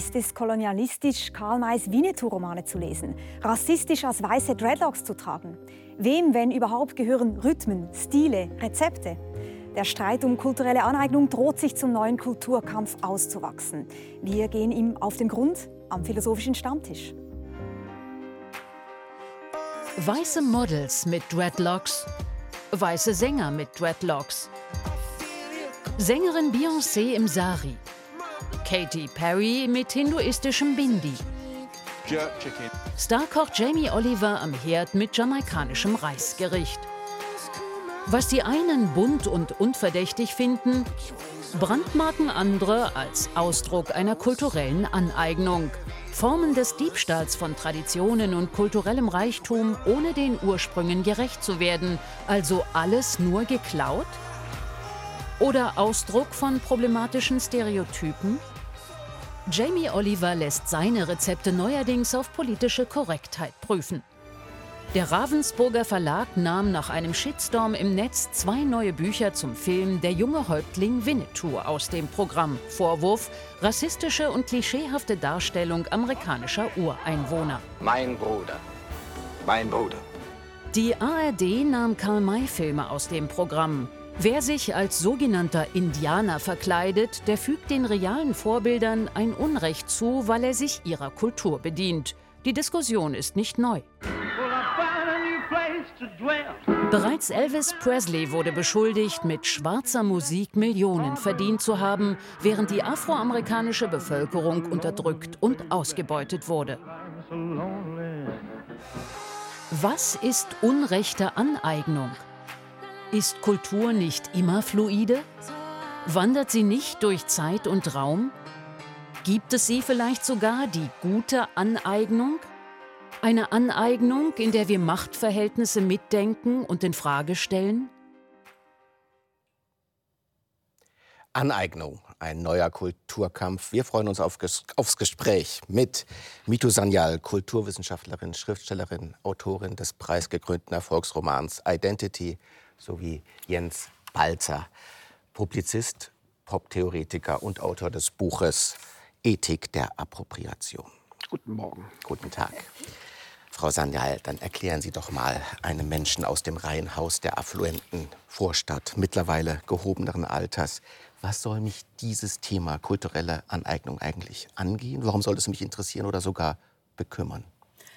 Ist es kolonialistisch, Karl Mays Winnetou-Romane zu lesen? Rassistisch als weiße Dreadlocks zu tragen? Wem, wenn überhaupt, gehören Rhythmen, Stile, Rezepte? Der Streit um kulturelle Aneignung droht sich zum neuen Kulturkampf auszuwachsen. Wir gehen ihm auf den Grund am philosophischen Stammtisch. Weiße Models mit Dreadlocks, weiße Sänger mit Dreadlocks, Sängerin Beyoncé im Sari, Katy Perry mit hinduistischem Bindi, Starkoch Jamie Oliver am Herd mit jamaikanischem Reisgericht. Was die einen bunt und unverdächtig finden, brandmarken andere als Ausdruck einer kulturellen Aneignung. Formen des Diebstahls von Traditionen und kulturellem Reichtum, ohne den Ursprüngen gerecht zu werden, also alles nur geklaut? Oder Ausdruck von problematischen Stereotypen? Jamie Oliver lässt seine Rezepte neuerdings auf politische Korrektheit prüfen. Der Ravensburger Verlag nahm nach einem Shitstorm im Netz zwei neue Bücher zum Film Der junge Häuptling Winnetou aus dem Programm. Vorwurf: rassistische und klischeehafte Darstellung amerikanischer Ureinwohner. Mein Bruder. Mein Bruder. Die ARD nahm Karl-May-Filme aus dem Programm. Wer sich als sogenannter Indianer verkleidet, der fügt den realen Vorbildern ein Unrecht zu, weil er sich ihrer Kultur bedient. Die Diskussion ist nicht neu. Bereits Elvis Presley wurde beschuldigt, mit schwarzer Musik Millionen verdient zu haben, während die afroamerikanische Bevölkerung unterdrückt und ausgebeutet wurde. Was ist unrechte Aneignung? Ist Kultur nicht immer fluide? Wandert sie nicht durch Zeit und Raum? Gibt es sie vielleicht sogar die gute Aneignung? Eine Aneignung, in der wir Machtverhältnisse mitdenken und in Frage stellen? Aneignung, ein neuer Kulturkampf. Wir freuen uns auf, aufs Gespräch mit Mitu Sanyal, Kulturwissenschaftlerin, Schriftstellerin, Autorin des preisgekrönten Erfolgsromans Identity, sowie Jens Balzer, Publizist, Poptheoretiker und Autor des Buches Ethik der Appropriation. Guten Morgen. Guten Tag. Frau Sanyal, dann erklären Sie doch mal einem Menschen aus dem Reihenhaus der affluenten Vorstadt, mittlerweile gehobeneren Alters, was soll mich dieses Thema kulturelle Aneignung eigentlich angehen? Warum soll es mich interessieren oder sogar bekümmern?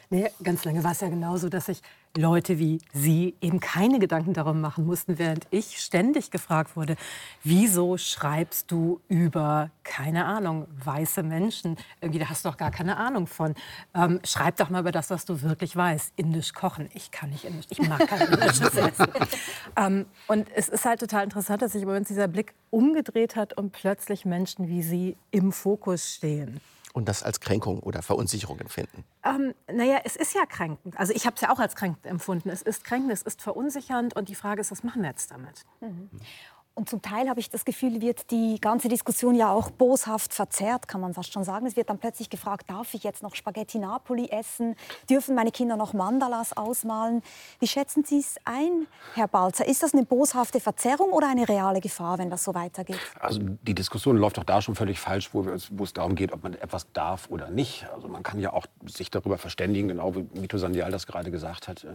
Nee, ganz lange war es ja genauso, dass sich Leute wie Sie eben keine Gedanken darum machen mussten, während ich ständig gefragt wurde, wieso schreibst du über, keine Ahnung, weiße Menschen? Irgendwie, da hast du doch gar keine Ahnung von. Ähm, schreib doch mal über das, was du wirklich weißt. Indisch kochen. Ich kann nicht Indisch. Ich mag kein indisches Essen. ähm, und es ist halt total interessant, dass sich über uns dieser Blick umgedreht hat und plötzlich Menschen wie Sie im Fokus stehen und das als Kränkung oder Verunsicherung empfinden? Ähm, naja, es ist ja kränkend. Also ich habe es ja auch als kränkend empfunden. Es ist kränkend, es ist verunsichernd und die Frage ist, was machen wir jetzt damit? Mhm. Und zum Teil habe ich das Gefühl, wird die ganze Diskussion ja auch boshaft verzerrt, kann man fast schon sagen. Es wird dann plötzlich gefragt, darf ich jetzt noch Spaghetti Napoli essen? Dürfen meine Kinder noch Mandalas ausmalen? Wie schätzen Sie es ein, Herr Balzer? Ist das eine boshafte Verzerrung oder eine reale Gefahr, wenn das so weitergeht? Also die Diskussion läuft doch da schon völlig falsch, wo, wo es darum geht, ob man etwas darf oder nicht. Also man kann ja auch sich darüber verständigen, genau wie Mito Sandial das gerade gesagt hat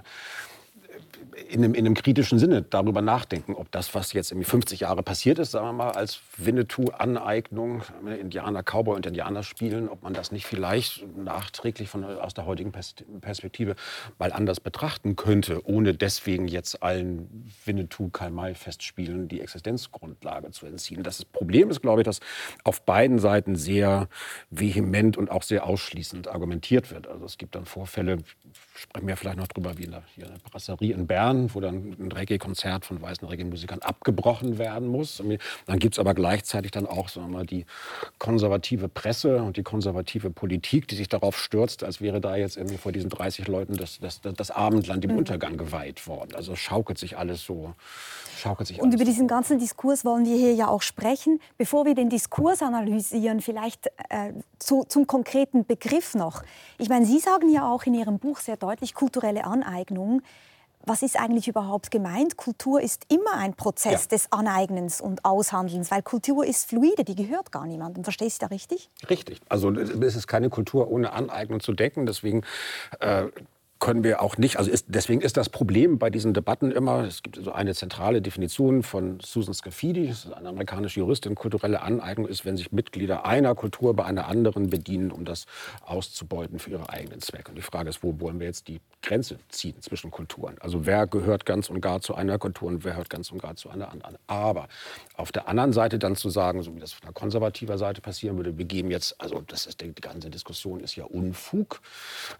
in einem, in einem, kritischen Sinne darüber nachdenken, ob das, was jetzt irgendwie 50 Jahre passiert ist, sagen wir mal, als Winnetou-Aneignung, Indianer, Cowboy und Indianer spielen, ob man das nicht vielleicht nachträglich von, aus der heutigen Perspektive mal anders betrachten könnte, ohne deswegen jetzt allen Winnetou-Karl-May-Festspielen die Existenzgrundlage zu entziehen. Das Problem ist, glaube ich, dass auf beiden Seiten sehr vehement und auch sehr ausschließend argumentiert wird. Also es gibt dann Vorfälle, sprechen wir vielleicht noch drüber, wie in der, hier in der Brasserie in Bern, wo dann ein Reggae-Konzert von weißen Reggae-Musikern abgebrochen werden muss. Dann gibt es aber gleichzeitig dann auch sagen wir mal, die konservative Presse und die konservative Politik, die sich darauf stürzt, als wäre da jetzt irgendwie vor diesen 30 Leuten das, das, das Abendland im mhm. Untergang geweiht worden. Also schaukelt sich alles so. Schaukelt sich und über diesen ganzen Diskurs wollen wir hier ja auch sprechen. Bevor wir den Diskurs analysieren, vielleicht äh, zu, zum konkreten Begriff noch. Ich meine, Sie sagen ja auch in Ihrem Buch sehr deutlich kulturelle Aneignung. was ist eigentlich überhaupt gemeint? Kultur ist immer ein Prozess ja. des Aneignens und Aushandelns, weil Kultur ist fluide, die gehört gar niemandem. Verstehst du da richtig? Richtig. Also es ist keine Kultur ohne Aneignung zu denken. Deswegen äh, können wir auch nicht, also ist, deswegen ist das Problem bei diesen Debatten immer, es gibt so eine zentrale Definition von Susan Scafidi, eine amerikanische Juristin, kulturelle Aneignung ist, wenn sich Mitglieder einer Kultur bei einer anderen bedienen, um das auszubeuten für ihre eigenen Zwecke. Und die Frage ist, wo wollen wir jetzt die Grenze ziehen zwischen Kulturen? Also wer gehört ganz und gar zu einer Kultur und wer gehört ganz und gar zu einer anderen? Aber auf der anderen Seite dann zu sagen, so wie das von der konservativer Seite passieren würde, wir geben jetzt, also das ist, die ganze Diskussion ist ja Unfug,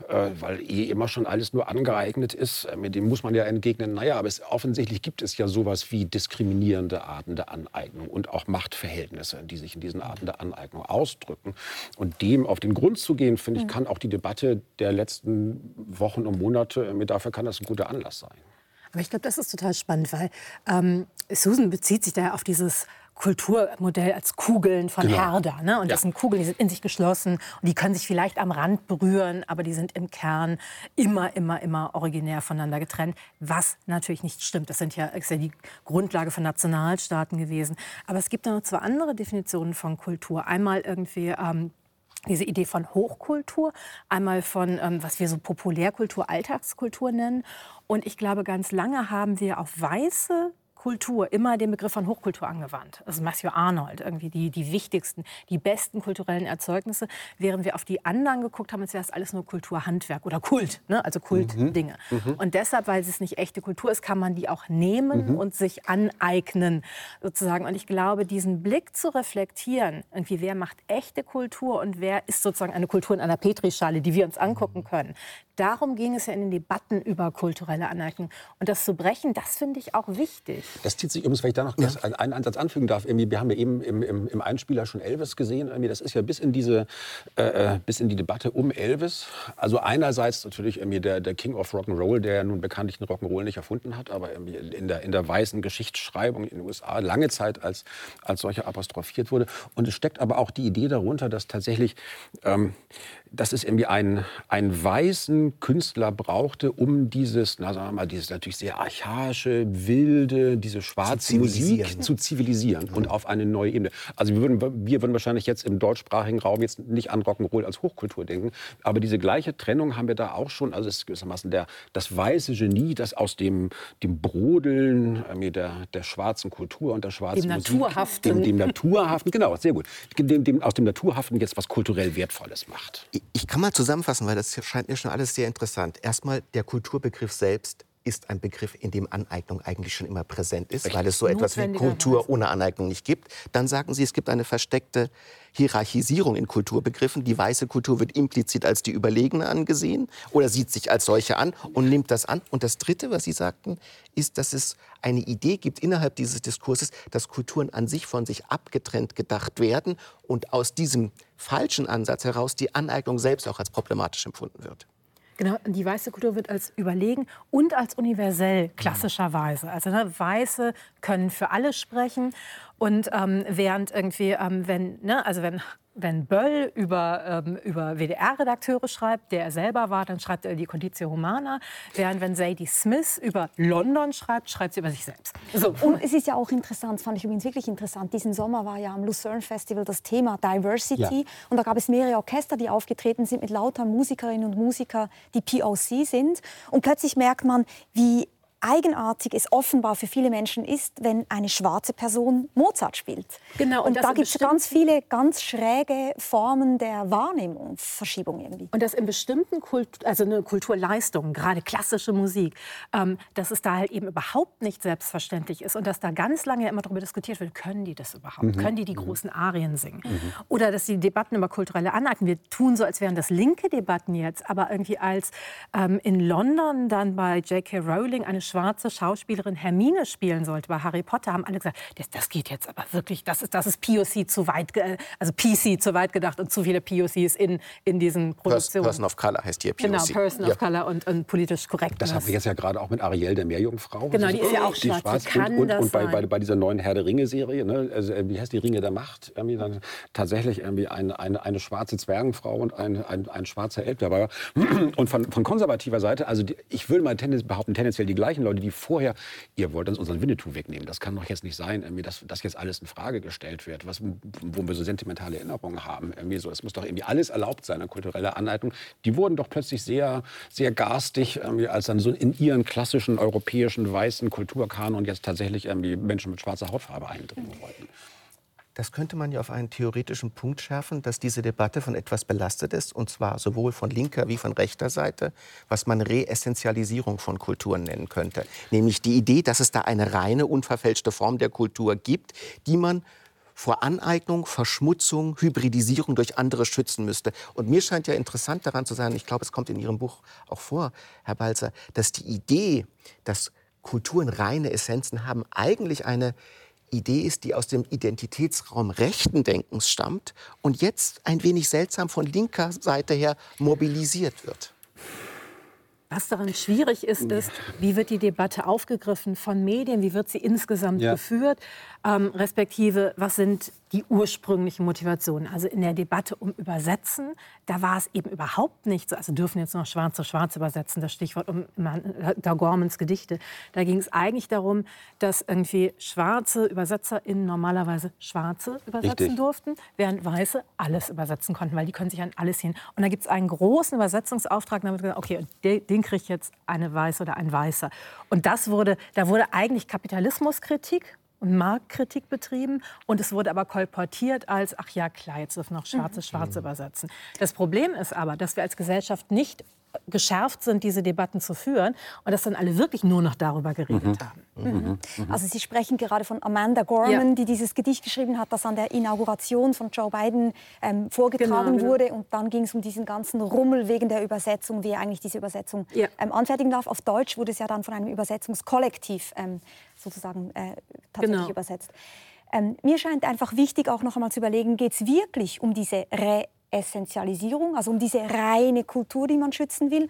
äh, weil eh immer schon alles nur angeeignet ist, äh, mit dem muss man ja entgegnen, naja, aber es, offensichtlich gibt es ja sowas wie diskriminierende Arten der Aneignung und auch Machtverhältnisse, die sich in diesen Arten der Aneignung ausdrücken. Und dem auf den Grund zu gehen, finde ich, kann auch die Debatte der letzten Wochen und Monate, äh, dafür kann das ein guter Anlass sein. Aber ich glaube, das ist total spannend, weil ähm, Susan bezieht sich da auf dieses Kulturmodell als Kugeln von genau. Herder. Ne? Und ja. das sind Kugeln, die sind in sich geschlossen und die können sich vielleicht am Rand berühren, aber die sind im Kern immer, immer, immer originär voneinander getrennt, was natürlich nicht stimmt. Das sind ja, ist ja die Grundlage von Nationalstaaten gewesen. Aber es gibt noch zwei andere Definitionen von Kultur. Einmal irgendwie ähm, diese Idee von Hochkultur, einmal von, ähm, was wir so Populärkultur, Alltagskultur nennen. Und ich glaube, ganz lange haben wir auf weiße Kultur immer den Begriff von Hochkultur angewandt. Also Matthew Arnold, irgendwie die, die wichtigsten, die besten kulturellen Erzeugnisse, während wir auf die anderen geguckt haben, als wäre es alles nur Kulturhandwerk oder Kult, ne? also Kultdinge. Mhm. Mhm. Und deshalb, weil es nicht echte Kultur ist, kann man die auch nehmen mhm. und sich aneignen, sozusagen. Und ich glaube, diesen Blick zu reflektieren, irgendwie, wer macht echte Kultur und wer ist sozusagen eine Kultur in einer Petrischale, die wir uns angucken können, darum ging es ja in den Debatten über kulturelle Aneignung. Und das zu brechen, das finde ich auch wichtig. Das zieht sich übrigens, wenn ich da noch ja. einen Ansatz anfügen darf. Wir haben ja eben im, im, im Einspieler schon Elvis gesehen. Das ist ja bis in, diese, äh, äh, bis in die Debatte um Elvis. Also einerseits natürlich der, der King of Rock'n'Roll, der nun bekanntlich den Rock'n'Roll nicht erfunden hat, aber in der, in der weißen Geschichtsschreibung in den USA lange Zeit als, als solcher apostrophiert wurde. Und es steckt aber auch die Idee darunter, dass tatsächlich ähm, dass es irgendwie einen, einen weißen Künstler brauchte, um dieses, na sagen wir mal, dieses natürlich sehr archaische, wilde, diese schwarze zu Musik zu zivilisieren mhm. und auf eine neue Ebene. Also wir würden, wir würden wahrscheinlich jetzt im deutschsprachigen Raum jetzt nicht an Rock'n'Roll als Hochkultur denken, aber diese gleiche Trennung haben wir da auch schon. Also es ist gewissermaßen der, das weiße Genie, das aus dem, dem Brodeln äh, der, der schwarzen Kultur und der schwarzen dem Musik, Naturhaften. Dem, dem Naturhaften, genau, sehr gut, dem, dem, aus dem Naturhaften jetzt was kulturell Wertvolles macht. Ich kann mal zusammenfassen, weil das scheint mir schon alles sehr interessant. Erstmal, der Kulturbegriff selbst ist ein Begriff, in dem Aneignung eigentlich schon immer präsent ist, weil es so etwas wie Kultur ohne Aneignung nicht gibt. Dann sagen Sie, es gibt eine versteckte Hierarchisierung in Kulturbegriffen. Die weiße Kultur wird implizit als die überlegene angesehen oder sieht sich als solche an und nimmt das an. Und das Dritte, was Sie sagten, ist, dass es eine Idee gibt innerhalb dieses Diskurses, dass Kulturen an sich von sich abgetrennt gedacht werden und aus diesem falschen Ansatz heraus die Aneignung selbst auch als problematisch empfunden wird. Genau, die weiße Kultur wird als überlegen und als universell klassischerweise. Also ne, Weiße können für alle sprechen und ähm, während irgendwie, ähm, wenn, ne, also wenn wenn Böll über, ähm, über WDR-Redakteure schreibt, der er selber war, dann schreibt er die Conditio Humana. Während wenn Sadie Smith über London schreibt, schreibt sie über sich selbst. So. Und es ist ja auch interessant, fand ich übrigens wirklich interessant, diesen Sommer war ja am Lucerne Festival das Thema Diversity. Ja. Und da gab es mehrere Orchester, die aufgetreten sind mit lauter Musikerinnen und Musikern, die POC sind. Und plötzlich merkt man, wie eigenartig es offenbar für viele Menschen ist, wenn eine schwarze Person Mozart spielt. Genau. Und, und da gibt es ganz viele ganz schräge Formen der Wahrnehmung, Verschiebung irgendwie. Und das in bestimmten Kult also eine Kulturleistungen, gerade klassische Musik, ähm, dass es da halt eben überhaupt nicht selbstverständlich ist und dass da ganz lange immer darüber diskutiert wird, können die das überhaupt? Mhm. Können die die mhm. großen Arien singen? Mhm. Oder dass die Debatten über kulturelle Aneignung, wir tun so, als wären das linke Debatten jetzt, aber irgendwie als ähm, in London dann bei J.K. Rowling eine schwarze Schauspielerin Hermine spielen sollte bei Harry Potter, haben alle gesagt, das, das geht jetzt aber wirklich, das ist, das ist POC zu weit, also PC zu weit gedacht und zu viele POCs in, in diesen Produktionen. Person of Color heißt hier POC. Genau, Person ja. of Color und, und politisch korrekt. Das haben wir jetzt ja gerade auch mit Ariel, der Meerjungfrau. Genau, die ist ja auch die schwarz. schwarz. Kann und und, das und bei, bei, bei dieser neuen Herr der Ringe-Serie, ne, also, äh, wie heißt die Ringe der Macht, irgendwie dann tatsächlich irgendwie eine, eine, eine schwarze Zwergenfrau und ein, ein, ein schwarzer Elb dabei war. Und von, von konservativer Seite, also die, ich würde mal tendenz, behaupten, tendenziell die gleichen Leute, die vorher, ihr wollt uns unseren Winnetou wegnehmen. Das kann doch jetzt nicht sein, irgendwie, dass das jetzt alles in Frage gestellt wird, was, wo wir so sentimentale Erinnerungen haben. Irgendwie so, es muss doch irgendwie alles erlaubt sein, eine kulturelle Aneignung. Die wurden doch plötzlich sehr, sehr garstig, als dann so in ihren klassischen europäischen weißen Kulturkanon jetzt tatsächlich irgendwie Menschen mit schwarzer Hautfarbe eindringen wollten. Das könnte man ja auf einen theoretischen Punkt schärfen, dass diese Debatte von etwas belastet ist, und zwar sowohl von linker wie von rechter Seite, was man Reessentialisierung von Kulturen nennen könnte. Nämlich die Idee, dass es da eine reine, unverfälschte Form der Kultur gibt, die man vor Aneignung, Verschmutzung, Hybridisierung durch andere schützen müsste. Und mir scheint ja interessant daran zu sein, ich glaube, es kommt in Ihrem Buch auch vor, Herr Balzer, dass die Idee, dass Kulturen reine Essenzen haben, eigentlich eine Idee ist, die aus dem Identitätsraum rechten Denkens stammt und jetzt ein wenig seltsam von linker Seite her mobilisiert wird. Was daran schwierig ist, ist, wie wird die Debatte aufgegriffen von Medien, wie wird sie insgesamt Ja. geführt, ähm, respektive was sind die ursprünglichen Motivationen. Also in der Debatte um Übersetzen, da war es eben überhaupt nicht so, also dürfen jetzt noch Schwarz zu Schwarz übersetzen, das Stichwort um Herr Gormans Gedichte. Da ging es eigentlich darum, dass irgendwie schwarze ÜbersetzerInnen normalerweise Schwarze übersetzen Richtig. durften, während Weiße alles übersetzen konnten, weil die können sich an alles hin. Und da gibt es einen großen Übersetzungsauftrag, damit gesagt, okay, und den, den kriegt jetzt eine Weiße oder ein Weißer. Und das wurde, da wurde eigentlich Kapitalismuskritik und Marktkritik betrieben und es wurde aber kolportiert als, ach ja, klar, jetzt dürfen noch Schwarze Schwarze übersetzen. Das Problem ist aber, dass wir als Gesellschaft nicht geschärft sind, diese Debatten zu führen und dass dann alle wirklich nur noch darüber geredet haben. Also Sie sprechen gerade von Amanda Gorman, Ja. die dieses Gedicht geschrieben hat, das an der Inauguration von Joe Biden ähm, vorgetragen Genau, genau. wurde. Und dann ging es um diesen ganzen Rummel wegen der Übersetzung, wie er eigentlich diese Übersetzung Ja. ähm, anfertigen darf. Auf Deutsch wurde es ja dann von einem Übersetzungskollektiv ähm, sozusagen äh, tatsächlich Genau. übersetzt. Ähm, mir scheint einfach wichtig, auch noch einmal zu überlegen, geht es wirklich um diese Reessentialisierung, also um diese reine Kultur, die man schützen will,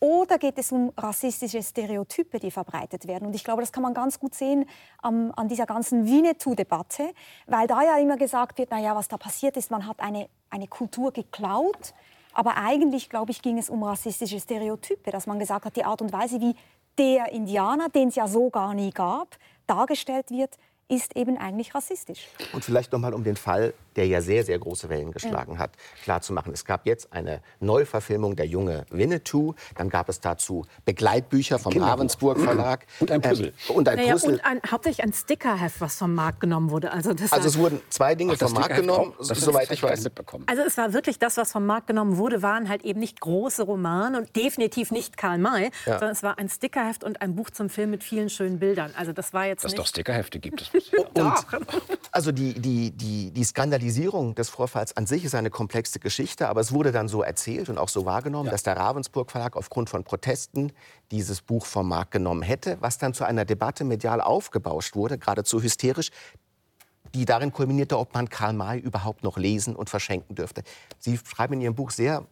oder geht es um rassistische Stereotype, die verbreitet werden? Und ich glaube, das kann man ganz gut sehen am, an dieser ganzen Winnetou-Debatte, weil da ja immer gesagt wird, naja, was da passiert ist, man hat eine, eine Kultur geklaut, aber eigentlich, glaube ich, ging es um rassistische Stereotype, dass man gesagt hat, die Art und Weise, wie der Indianer, den es ja so gar nie gab, dargestellt wird, ist eben eigentlich rassistisch. Und vielleicht noch mal, um den Fall, der ja sehr, sehr große Wellen geschlagen hat, klarzumachen. Es gab jetzt eine Neuverfilmung der junge Winnetou. Dann gab es dazu Begleitbücher vom Kinderbuch. Ravensburg Verlag. Und ein Puzzle. Ähm, und ein Naja, Puzzle. und ein, hauptsächlich ein Stickerheft, was vom Markt genommen wurde. Also, das also es wurden zwei Dinge Ach, vom Markt genommen, auch? Das soweit ich weiß. mitbekommen. Also es war wirklich das, was vom Markt genommen wurde, waren halt eben nicht große Romane und definitiv nicht Karl May, Ja. sondern es war ein Stickerheft und ein Buch zum Film mit vielen schönen Bildern. Also das war jetzt Dass es nicht... doch Stickerhefte gibt. Das ich Und also die, die, die, die Skandalisierung des Vorfalls an sich ist eine komplexe Geschichte, aber es wurde dann so erzählt und auch so wahrgenommen, dass der Ravensburg Verlag aufgrund von Protesten dieses Buch vom Markt genommen hätte, was dann zu einer Debatte medial aufgebauscht wurde, geradezu hysterisch, die darin kulminierte, ob man Karl May überhaupt noch lesen und verschenken dürfte. Sie schreiben in Ihrem Buch sehr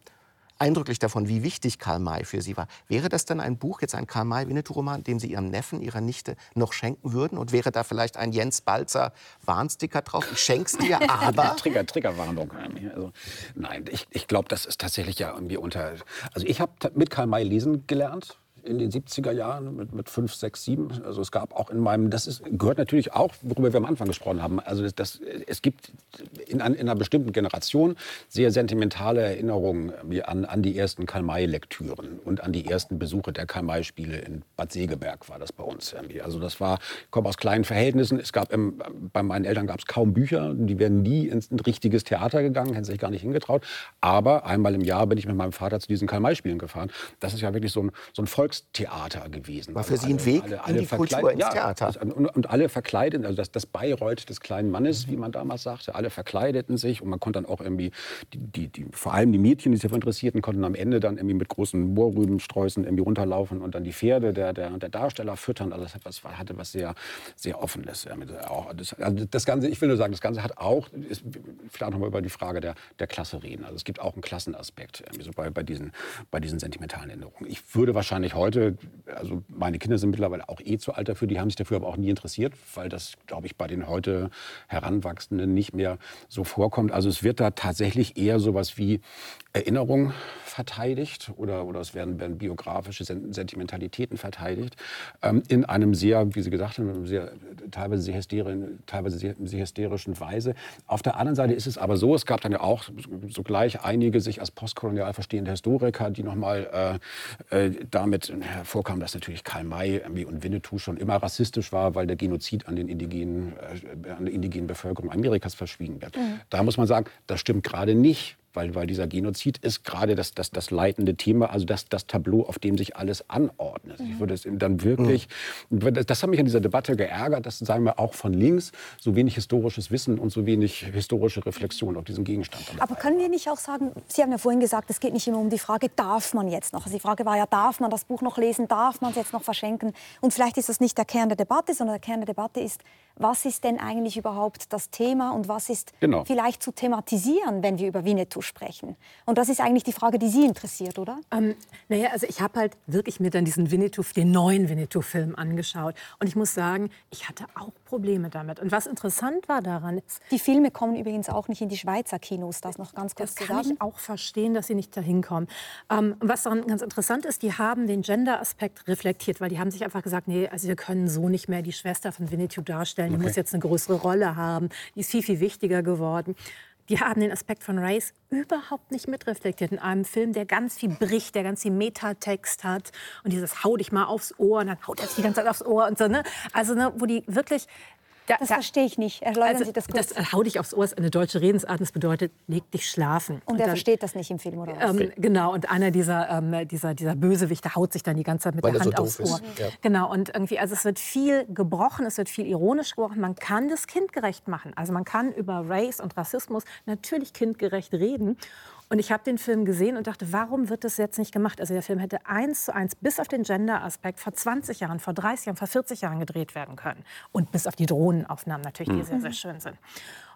eindrücklich davon, wie wichtig Karl May für Sie war. Wäre das dann ein Buch, jetzt ein Karl May-Winnetou-Roman, dem Sie Ihrem Neffen, Ihrer Nichte noch schenken würden? Und wäre da vielleicht ein Jens Balzer Warnsticker drauf? Ich schenk's dir, aber... Trigger, Triggerwarnung. Also, nein, ich, ich glaube, das ist tatsächlich ja irgendwie unter. Also ich habe mit Karl May lesen gelernt in den 70er Jahren mit, mit 5, 6, 7. Also es gab auch in meinem, das ist, gehört natürlich auch, worüber wir am Anfang gesprochen haben. Also das, das, es gibt in, in einer bestimmten Generation sehr sentimentale Erinnerungen wie an, an die ersten Karl-May-Lektüren und an die ersten Besuche der Karl-May-Spiele in Bad Segeberg war das bei uns irgendwie. Also das war, ich komme aus kleinen Verhältnissen. Es gab im, bei meinen Eltern gab es kaum Bücher. Die wären nie ins ein richtiges Theater gegangen, hätten sich gar nicht hingetraut. Aber einmal im Jahr bin ich mit meinem Vater zu diesen Karl-May-Spielen gefahren. Das ist ja wirklich so ein, so ein Volkstheater gewesen. War für Sie ein Weg in die Kultur, ins ja, Theater. Und, und alle verkleideten, also das, das Bayreuth des kleinen Mannes, wie man damals sagte, alle verkleideten sich und man konnte dann auch irgendwie, die, die, die, vor allem die Mädchen, die sich dafür interessierten, konnten am Ende dann irgendwie mit großen Moorrübensträußen irgendwie runterlaufen und dann die Pferde der, der, der Darsteller füttern. Also das hatte was sehr, sehr Offenes. Das, also das Ganze, ich will nur sagen, das Ganze hat auch, ist, vielleicht noch mal über die Frage der, der Klasse reden. Also es gibt auch einen Klassenaspekt so bei, bei, diesen, bei diesen sentimentalen Erinnerungen. Ich würde wahrscheinlich heute, also meine Kinder sind mittlerweile auch eh zu alt dafür, die haben sich dafür aber auch nie interessiert, weil das, glaube ich, bei den heute Heranwachsenden nicht mehr so vorkommt. Also es wird da tatsächlich eher sowas wie Erinnerung verteidigt oder, oder es werden, werden biografische Sentimentalitäten verteidigt ähm, in einem sehr, wie Sie gesagt haben, sehr, teilweise, sehr hysterischen, teilweise sehr, sehr hysterischen Weise. Auf der anderen Seite ist es aber so, es gab dann ja auch sogleich einige sich als postkolonial verstehende Historiker, die nochmal äh, äh, damit hervorkamen, dass natürlich Karl May und Winnetou schon immer rassistisch war, weil der Genozid an, den indigenen, äh, an der indigenen Bevölkerung Amerikas verschwiegen wird. Mhm. Da muss man sagen, das stimmt gerade nicht weil, weil dieser Genozid ist gerade das, das, das leitende Thema, also das, das Tableau, auf dem sich alles anordnet. Ich würde es dann wirklich, das hat mich an dieser Debatte geärgert, dass, sagen wir, auch von links so wenig historisches Wissen und so wenig historische Reflexion auf diesem Gegenstand. Aber können wir nicht auch sagen, Sie haben ja vorhin gesagt, es geht nicht immer um die Frage, darf man jetzt noch? Also die Frage war ja, darf man das Buch noch lesen, darf man es jetzt noch verschenken? Und vielleicht ist das nicht der Kern der Debatte, sondern der Kern der Debatte ist, was ist denn eigentlich überhaupt das Thema und was ist genau. vielleicht zu thematisieren, wenn wir über Winnetou sprechen? Und das ist eigentlich die Frage, die Sie interessiert, oder? Ähm, naja, also ich habe halt wirklich mir dann diesen Winnetou, den neuen Winnetou-Film angeschaut. Und ich muss sagen, ich hatte auch Probleme damit. Und was interessant war daran ist... Die Filme kommen übrigens auch nicht in die Schweizer Kinos, das noch ganz kurz Das kann ich auch verstehen, dass sie nicht dahin kommen. Ähm, was daran ganz interessant ist, die haben den Gender-Aspekt reflektiert, weil die haben sich einfach gesagt, nee, also wir können so nicht mehr die Schwester von Winnetou darstellen die okay. muss jetzt eine größere Rolle haben, die ist viel, viel wichtiger geworden. Die haben den Aspekt von Race überhaupt nicht mitreflektiert in einem Film, der ganz viel bricht, der ganz viel Metatext hat und dieses hau dich mal aufs Ohr und dann haut er sich die ganze Zeit aufs Ohr und so, ne? Also, ne, wo die wirklich da, das da, verstehe ich nicht. Erläutern also, Sie das kurz. Das hau dich aufs Ohr ist eine deutsche Redensart. Das bedeutet, leg dich schlafen. Und, und er dann, versteht das nicht im Film, oder was? Ähm, genau. Und einer dieser, ähm, dieser, dieser Bösewichte haut sich dann die ganze Zeit mit Weil der Hand so aufs Ohr. Ja. Genau. Und irgendwie, also es wird viel gebrochen, es wird viel ironisch gebrochen. Man kann das kindgerecht machen. Also man kann über Race und Rassismus natürlich kindgerecht reden. Und ich habe den Film gesehen und dachte, warum wird das jetzt nicht gemacht? Also der Film hätte eins zu eins bis auf den Gender-Aspekt vor 20 Jahren, vor 30 Jahren, vor 40 Jahren gedreht werden können. Und bis auf die Drohnenaufnahmen natürlich, die mhm. sehr, sehr schön sind.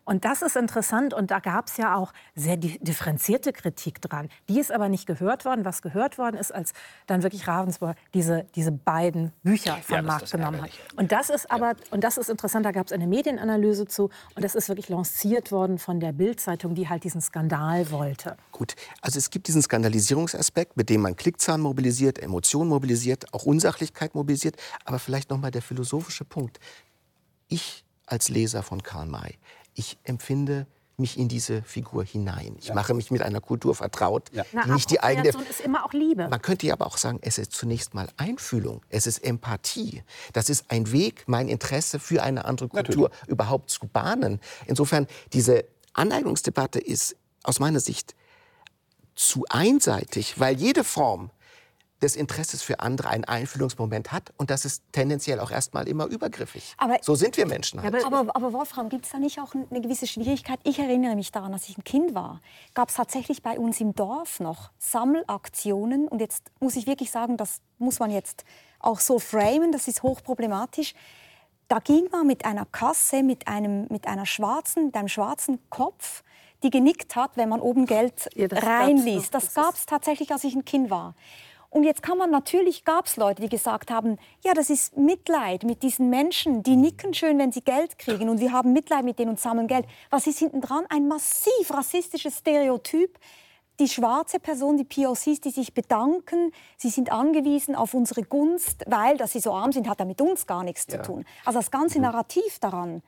Und das ist interessant und da gab es ja auch sehr differenzierte Kritik dran. Die ist aber nicht gehört worden. Was gehört worden ist, als dann wirklich Ravensburg diese, diese beiden Bücher vom ja, Markt genommen hat. Und das ist aber, ja. und das ist interessant, da gab es eine Medienanalyse zu und das ist wirklich lanciert worden von der Bild-Zeitung, die halt diesen Skandal wollte. Gut, also es gibt diesen Skandalisierungsaspekt, mit dem man Klickzahlen mobilisiert, Emotionen mobilisiert, auch Unsachlichkeit mobilisiert, aber vielleicht noch mal der philosophische Punkt. Ich als Leser von Karl May ich empfinde mich in diese Figur hinein. Ich ja. mache mich mit einer Kultur vertraut, ja. die Na, nicht die eigene. ist immer auch Liebe. Man könnte ja aber auch sagen, es ist zunächst mal Einfühlung, es ist Empathie. Das ist ein Weg, mein Interesse für eine andere Kultur Natürlich. überhaupt zu bahnen. Insofern diese Aneignungsdebatte ist aus meiner Sicht zu einseitig, weil jede Form des Interesses für andere einen Einfühlungsmoment hat und das ist tendenziell auch erstmal immer übergriffig. Aber, so sind wir Menschen halt. Aber, aber, aber Wolfram, gibt es da nicht auch eine gewisse Schwierigkeit? Ich erinnere mich daran, als ich ein Kind war, gab es tatsächlich bei uns im Dorf noch Sammelaktionen und jetzt muss ich wirklich sagen, das muss man jetzt auch so framen, das ist hochproblematisch. Da ging man mit einer Kasse, mit einem, mit einer schwarzen, mit einem schwarzen Kopf, die genickt hat, wenn man oben Geld ja, reinließ. Das gab es tatsächlich, als ich ein Kind war. Und jetzt kann man natürlich, gab es Leute, die gesagt haben, ja, das ist Mitleid mit diesen Menschen, die nicken schön, wenn sie Geld kriegen und wir haben Mitleid mit denen und sammeln Geld. Was ist hinten dran? Ein massiv rassistisches Stereotyp. Die schwarze Person, die POCs, die sich bedanken, sie sind angewiesen auf unsere Gunst, weil, dass sie so arm sind, hat ja mit uns gar nichts ja. zu tun. Also das ganze mhm. Narrativ daran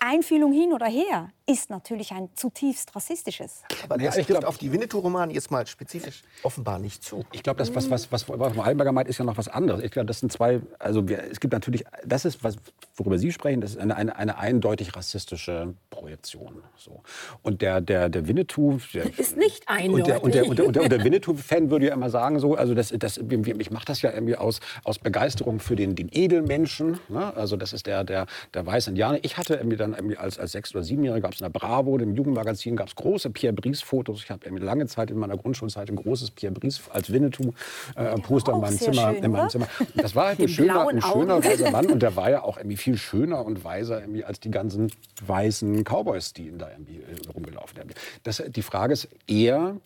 Einfühlung hin oder her ist natürlich ein zutiefst rassistisches. Aber das ja, trifft auf die Winnetou-Romane jetzt mal spezifisch offenbar nicht zu. Ich glaube, das, was, was, was Frau Heidelberger meint, ist ja noch was anderes. Ich glaube, das sind zwei, also wir, es gibt natürlich, das ist, was, worüber Sie sprechen, das ist eine, eine, eine eindeutig rassistische Projektion. So. Und der, der, der Winnetou... Der, ist nicht eindeutig. Und der, und der, und der, und der, der Winnetou-Fan würde ja immer sagen, so, also das, das, ich mache das ja irgendwie aus, aus Begeisterung für den, den Edelmenschen. Ne? Also das ist der, der, der weiße Indianer. Ich hatte irgendwie dann irgendwie als, als sechs- oder siebenjähriger gab es in der Bravo, dem Jugendmagazin, gab es große Pierre Brice-Fotos. Ich habe lange Zeit in meiner Grundschulzeit ein großes Pierre Brice als Winnetou-Poster äh, in meinem Zimmer. Schön, in meinem Zimmer. Das war halt ein schöner, ein schöner weißer Mann und der war ja auch irgendwie viel schöner und weiser irgendwie als die ganzen weißen Cowboys, die da irgendwie äh, rumgelaufen haben. Das, die Frage ist eher,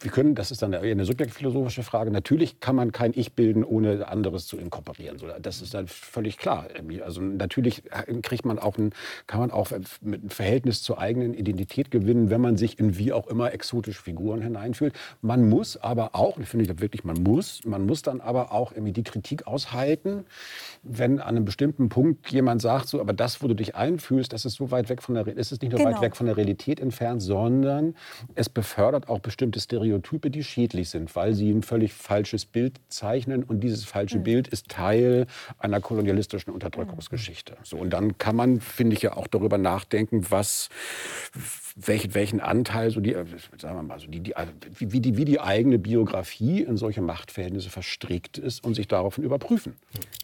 wir können, das ist dann eher eine subjektphilosophische Frage, natürlich kann man kein Ich bilden, ohne anderes zu inkorporieren. Das ist dann völlig klar. Also natürlich kriegt man auch ein, kann man auch einem Verhältnis zur eigenen Identität gewinnen, wenn man sich in wie auch immer exotische Figuren hineinfühlt. Man muss aber auch, finde ich wirklich, man muss, man muss dann aber auch irgendwie die Kritik aushalten, wenn an einem bestimmten Punkt jemand sagt, so, aber das, wo du dich einfühlst, das ist so weit weg von der, ist es nicht nur genau. weit weg von der Realität entfernt, sondern es befördert auch bestimmte Stereotype, die schädlich sind, weil sie ein völlig falsches Bild zeichnen und dieses falsche mhm. Bild ist Teil einer kolonialistischen Unterdrückungsgeschichte. Mhm. So, und dann kann man, finde ich, ja auch darüber nachdenken, was, welchen, welchen Anteil so die, äh, sagen wir mal, so die, die, wie, die, wie die eigene Biografie in solche Machtverhältnisse verstrickt ist und sich daraufhin überprüfen.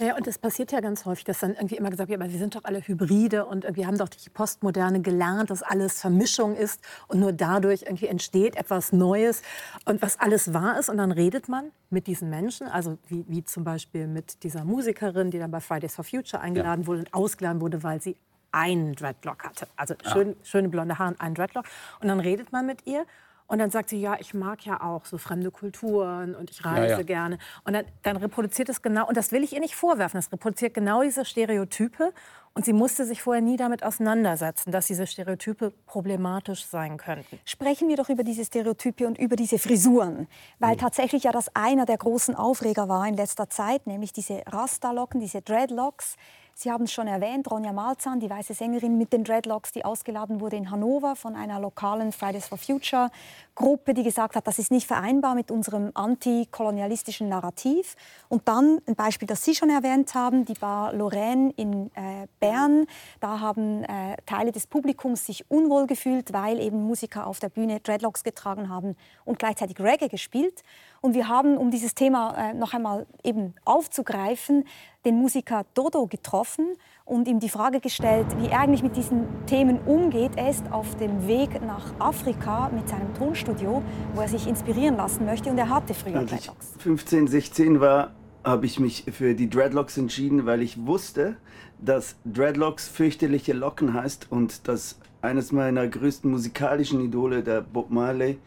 Ja, und das passiert ja ganz häufig, dass dann irgendwie immer gesagt wird, aber wir sind doch alle Hybride und wir haben doch die Postmoderne gelernt, dass alles Vermischung ist und nur dadurch irgendwie entsteht etwas Neues und was alles wahr ist. Und dann redet man mit diesen Menschen, also wie, wie zum Beispiel mit dieser Musikerin, die dann bei Fridays for Future eingeladen ja. wurde und ausgeladen wurde, weil sie einen Dreadlock hatte. Also schön, ja. schöne blonde Haare und einen Dreadlock. Und dann redet man mit ihr und dann sagt sie, ja, ich mag ja auch so fremde Kulturen und ich reise ja, ja. gerne. Und dann, dann, reproduziert es genau, und das will ich ihr nicht vorwerfen, das reproduziert genau diese Stereotype. Und sie musste sich vorher nie damit auseinandersetzen, dass diese Stereotype problematisch sein könnten. Sprechen wir doch über diese Stereotype und über diese Frisuren. Weil mhm. tatsächlich ja das einer der großen Aufreger war in letzter Zeit, nämlich diese Rastalocken, diese Dreadlocks Sie haben es schon erwähnt, Ronja Malzahn, die weiße Sängerin mit den Dreadlocks, die ausgeladen wurde in Hannover von einer lokalen Fridays for Future Gruppe, die gesagt hat, das ist nicht vereinbar mit unserem antikolonialistischen Narrativ. Und dann ein Beispiel, das Sie schon erwähnt haben, die Bar Lorraine in äh, Bern. Da haben äh, Teile des Publikums sich unwohl gefühlt, weil eben Musiker auf der Bühne Dreadlocks getragen haben und gleichzeitig Reggae gespielt. Und wir haben, um dieses Thema äh, noch einmal eben aufzugreifen, den Musiker Dodo getroffen und ihm die Frage gestellt, wie er eigentlich mit diesen Themen umgeht. Er ist auf dem Weg nach Afrika mit seinem Tonstudio, wo er sich inspirieren lassen möchte und er hatte früher Als Dreadlocks. 15, 16 war, habe ich mich für die Dreadlocks entschieden, weil ich wusste, dass Dreadlocks fürchterliche Locken heißt und dass eines meiner größten musikalischen Idole, der Bob Marley,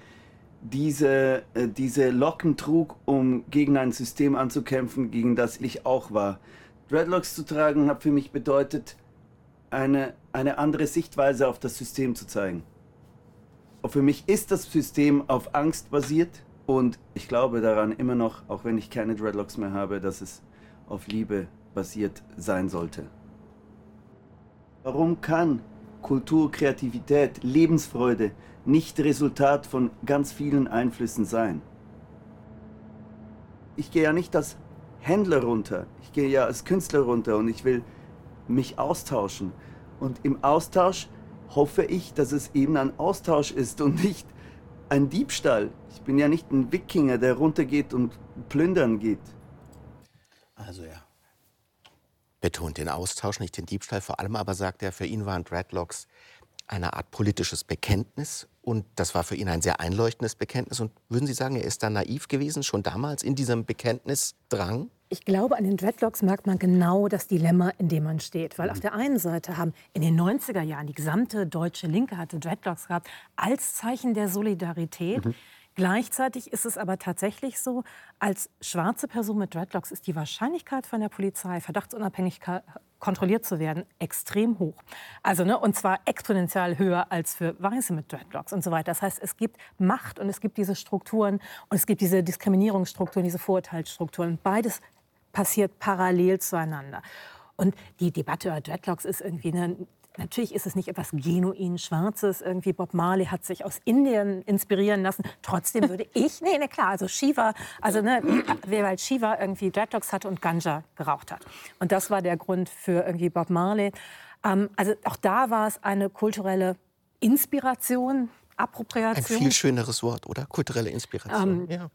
diese, äh, diese Locken trug, um gegen ein System anzukämpfen, gegen das ich auch war. Dreadlocks zu tragen hat für mich bedeutet, eine, eine andere Sichtweise auf das System zu zeigen. Und für mich ist das System auf Angst basiert und ich glaube daran immer noch, auch wenn ich keine Dreadlocks mehr habe, dass es auf Liebe basiert sein sollte. Warum kann Kultur, Kreativität, Lebensfreude nicht Resultat von ganz vielen Einflüssen sein. Ich gehe ja nicht als Händler runter, ich gehe ja als Künstler runter und ich will mich austauschen. Und im Austausch hoffe ich, dass es eben ein Austausch ist und nicht ein Diebstahl. Ich bin ja nicht ein Wikinger, der runtergeht und plündern geht. Also ja. Betont den Austausch, nicht den Diebstahl. Vor allem aber sagt er, für ihn waren Dreadlocks eine Art politisches Bekenntnis. Und das war für ihn ein sehr einleuchtendes Bekenntnis. Und würden Sie sagen, er ist da naiv gewesen, schon damals in diesem Bekenntnisdrang? Ich glaube, an den Dreadlocks merkt man genau das Dilemma, in dem man steht. Weil mhm. auf der einen Seite haben in den 90er Jahren die gesamte deutsche Linke hatte Dreadlocks gehabt als Zeichen der Solidarität. Mhm. Gleichzeitig ist es aber tatsächlich so, als schwarze Person mit Dreadlocks ist die Wahrscheinlichkeit von der Polizei, verdachtsunabhängig kontrolliert zu werden, extrem hoch. Also, ne, und zwar exponentiell höher als für Weiße mit Dreadlocks und so weiter. Das heißt, es gibt Macht und es gibt diese Strukturen und es gibt diese Diskriminierungsstrukturen, diese Vorurteilsstrukturen. Beides passiert parallel zueinander. Und die Debatte über Dreadlocks ist irgendwie eine Natürlich ist es nicht etwas genuin Schwarzes. Irgendwie Bob Marley hat sich aus Indien inspirieren lassen. Trotzdem würde ich, nee, nee, klar, also Shiva, also ne, weil Shiva irgendwie Dreadlocks hatte und Ganja geraucht hat. Und das war der Grund für irgendwie Bob Marley. Ähm, also auch da war es eine kulturelle Inspiration, Appropriation. Ein viel schöneres Wort, oder? Kulturelle Inspiration. Ähm, ja.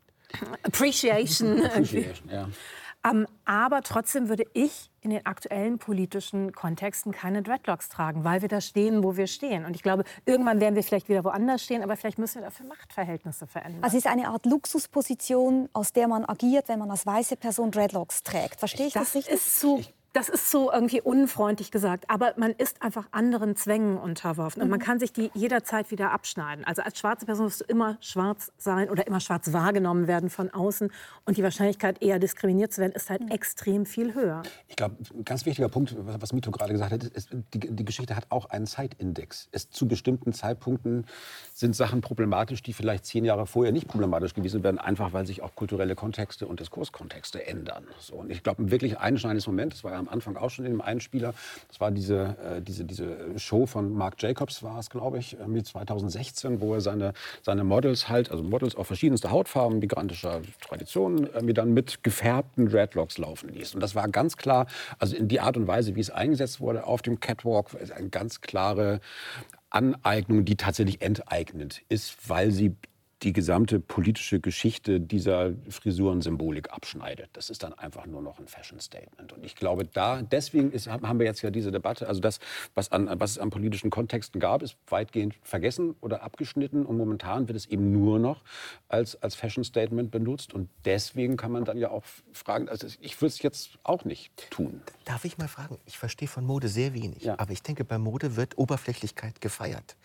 Appreciation. Appreciation ja. Ähm, aber trotzdem würde ich in den aktuellen politischen Kontexten keine Dreadlocks tragen, weil wir da stehen, wo wir stehen. Und ich glaube, irgendwann werden wir vielleicht wieder woanders stehen, aber vielleicht müssen wir dafür Machtverhältnisse verändern. Also es ist eine Art Luxusposition, aus der man agiert, wenn man als weiße Person Dreadlocks trägt. Verstehe ich das, das richtig? Ist so das ist so irgendwie unfreundlich gesagt, aber man ist einfach anderen Zwängen unterworfen und man mhm. kann sich die jederzeit wieder abschneiden. Also als schwarze Person musst du immer schwarz sein oder immer schwarz wahrgenommen werden von außen und die Wahrscheinlichkeit eher diskriminiert zu werden ist halt mhm. extrem viel höher. Ich glaube, ein ganz wichtiger Punkt, was Mito gerade gesagt hat, ist, die, die Geschichte hat auch einen Zeitindex. Es, zu bestimmten Zeitpunkten sind Sachen problematisch, die vielleicht zehn Jahre vorher nicht problematisch gewesen wären, einfach weil sich auch kulturelle Kontexte und Diskurskontexte ändern. So, und ich glaube, ein wirklich einschneidendes Moment, das war ja am Anfang auch schon in dem Einspieler. Das war diese, äh, diese, diese Show von Mark Jacobs, war es, glaube ich, äh, 2016, wo er seine, seine Models halt, also Models auf verschiedenste Hautfarben, migrantischer Tradition, äh, mir dann mit gefärbten Dreadlocks laufen ließ. Und das war ganz klar, also in die Art und Weise, wie es eingesetzt wurde auf dem Catwalk, ist eine ganz klare Aneignung, die tatsächlich enteignend ist, weil sie die gesamte politische Geschichte dieser Frisurensymbolik abschneidet. Das ist dann einfach nur noch ein Fashion-Statement. Und ich glaube, da deswegen ist, haben wir jetzt ja diese Debatte. Also das, was, an, was es an politischen Kontexten gab, ist weitgehend vergessen oder abgeschnitten. Und momentan wird es eben nur noch als, als Fashion-Statement benutzt. Und deswegen kann man dann ja auch fragen, also ich würde es jetzt auch nicht tun. Darf ich mal fragen? Ich verstehe von Mode sehr wenig. Ja. Aber ich denke, bei Mode wird Oberflächlichkeit gefeiert.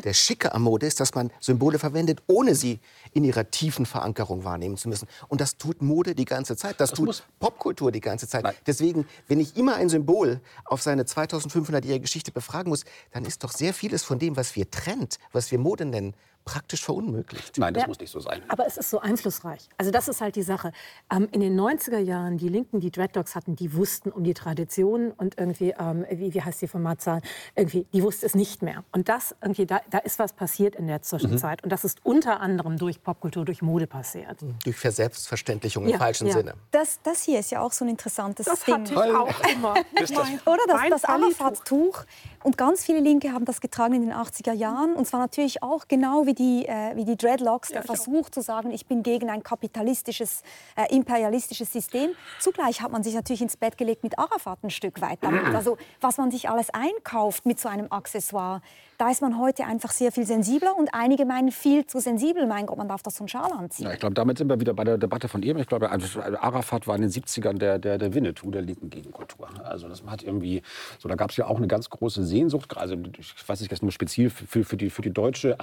Der Schicke am Mode ist, dass man Symbole verwendet, ohne sie in ihrer tiefen Verankerung wahrnehmen zu müssen. Und das tut Mode die ganze Zeit. Das, das tut Popkultur die ganze Zeit. Nein. Deswegen, wenn ich immer ein Symbol auf seine 2500-jährige Geschichte befragen muss, dann ist doch sehr vieles von dem, was wir trennt, was wir Mode nennen, praktisch verunmöglicht. Nein, das ja, muss nicht so sein. Aber es ist so einflussreich. Also das ist halt die Sache. Ähm, in den 90er Jahren, die Linken, die Dreadlocks hatten, die wussten um die Tradition und irgendwie, ähm, wie, wie heißt die Formatzahl, irgendwie, die wusste es nicht mehr. Und das, irgendwie, da, da ist was passiert in der Zwischenzeit. Mhm. Und das ist unter anderem durch Popkultur, durch Mode passiert. Mhm. Durch Verselbstverständlichung im ja, falschen ja. Sinne. Das, das hier ist ja auch so ein interessantes das Ding. Das hatte ich auch immer. Oder das, das Arafat-Tuch. Und ganz viele Linke haben das getragen in den 80er Jahren. Und zwar natürlich auch genau wie die, äh, wie die Dreadlocks, der ja, Versuch zu sagen, ich bin gegen ein kapitalistisches, äh, imperialistisches System. Zugleich hat man sich natürlich ins Bett gelegt mit Arafat ein Stück weit damit. Also was man sich alles einkauft mit so einem Accessoire, da ist man heute einfach sehr viel sensibler und einige meinen viel zu sensibel. Mein Gott, man darf doch so einen Schal anziehen. Ja, ich glaube, damit sind wir wieder bei der Debatte von eben. Ich glaube, also, Arafat war in den 70ern der, der, der Winnetou der linken Gegenkultur. Also das hat irgendwie, so da gab es ja auch eine ganz große Sehnsucht, also ich weiß nicht, das nur speziell für, für, die, für die deutsche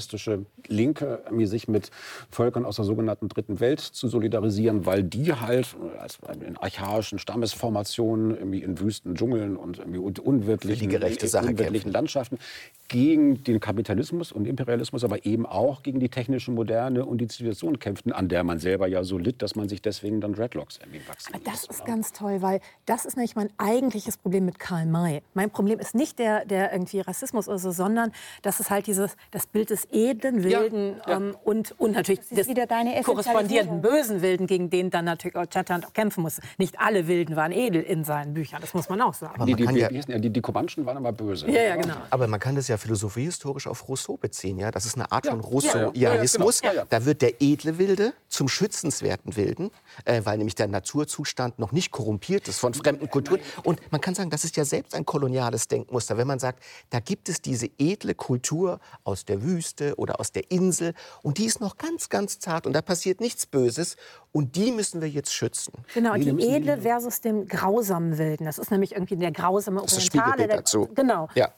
antiimperialistische Linke, sich mit Völkern aus der sogenannten Dritten Welt zu solidarisieren, weil die halt als in archaischen Stammesformationen irgendwie in Wüsten, Dschungeln und irgendwie unwirtlichen, unwirtlichen Landschaften gegen den Kapitalismus und Imperialismus, aber eben auch gegen die technische Moderne und die Zivilisation kämpften, an der man selber ja so litt, dass man sich deswegen dann Dreadlocks irgendwie wachsen Aber das ist ganz toll, weil das ist nämlich mein eigentliches Problem mit Karl May. Mein Problem ist nicht der, der irgendwie Rassismus oder so, sondern das ist halt dieses, das Bild des edlen Wilden ja, ja. Ähm, und, und natürlich des korrespondierenden bösen Wilden, gegen den dann natürlich auch Chatterland auch kämpfen muss. Nicht alle Wilden waren edel in seinen Büchern, das muss man auch sagen. Aber die, die, ja, die, die Comanchen waren aber böse. Ja, ja, genau. Aber man kann das ja philosophiehistorisch auf Rousseau beziehen. Ja? Das ist eine Art von Rousseauianismus. Ja, genau. Da wird der edle Wilde zum schützenswerten Wilden, äh, weil nämlich der Naturzustand noch nicht korrumpiert ist von fremden Kulturen. Und man kann sagen, das ist ja selbst ein koloniales Denkmuster, wenn man sagt, da gibt es diese edle Kultur aus der Wüste oder aus der Insel und die ist noch ganz, ganz zart und da passiert nichts Böses und die müssen wir jetzt schützen. Genau, die, die edle versus dem grausamen Wilden. Das ist nämlich irgendwie der grausame Orientale. Das dazu. Genau. Ja.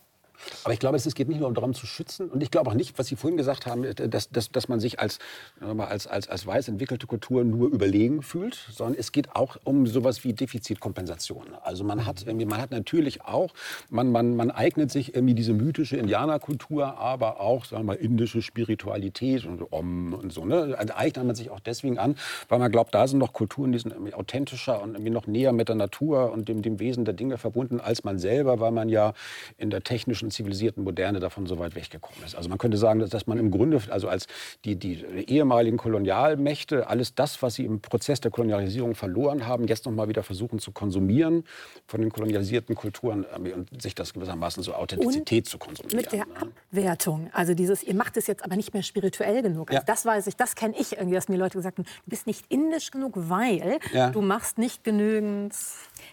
Aber ich glaube, es geht nicht nur darum zu schützen. Und ich glaube auch nicht, was Sie vorhin gesagt haben, dass, dass, dass man sich als, als, als, als weiß entwickelte Kultur nur überlegen fühlt, sondern es geht auch um sowas wie Defizitkompensation. Also man hat, man hat natürlich auch, man, man, man eignet sich irgendwie diese mythische Indianerkultur, aber auch, sagen wir mal, indische Spiritualität und Om und so. Ne? Also eignet man sich auch deswegen an, weil man glaubt, da sind noch Kulturen, die sind irgendwie authentischer und irgendwie noch näher mit der Natur und dem, dem Wesen der Dinge verbunden als man selber, weil man ja in der technischen zivilisierten Moderne davon so weit weggekommen ist. Also man könnte sagen, dass, dass man im Grunde, also als die, die ehemaligen Kolonialmächte, alles das, was sie im Prozess der Kolonialisierung verloren haben, jetzt noch mal wieder versuchen zu konsumieren von den kolonialisierten Kulturen äh, und sich das gewissermaßen so Authentizität und zu konsumieren. Mit der Abwertung, also dieses, ihr macht es jetzt aber nicht mehr spirituell genug. Also Ja. Das weiß ich, das kenne ich irgendwie, dass mir Leute gesagt haben, du bist nicht indisch genug, weil Ja. du machst nicht genügend.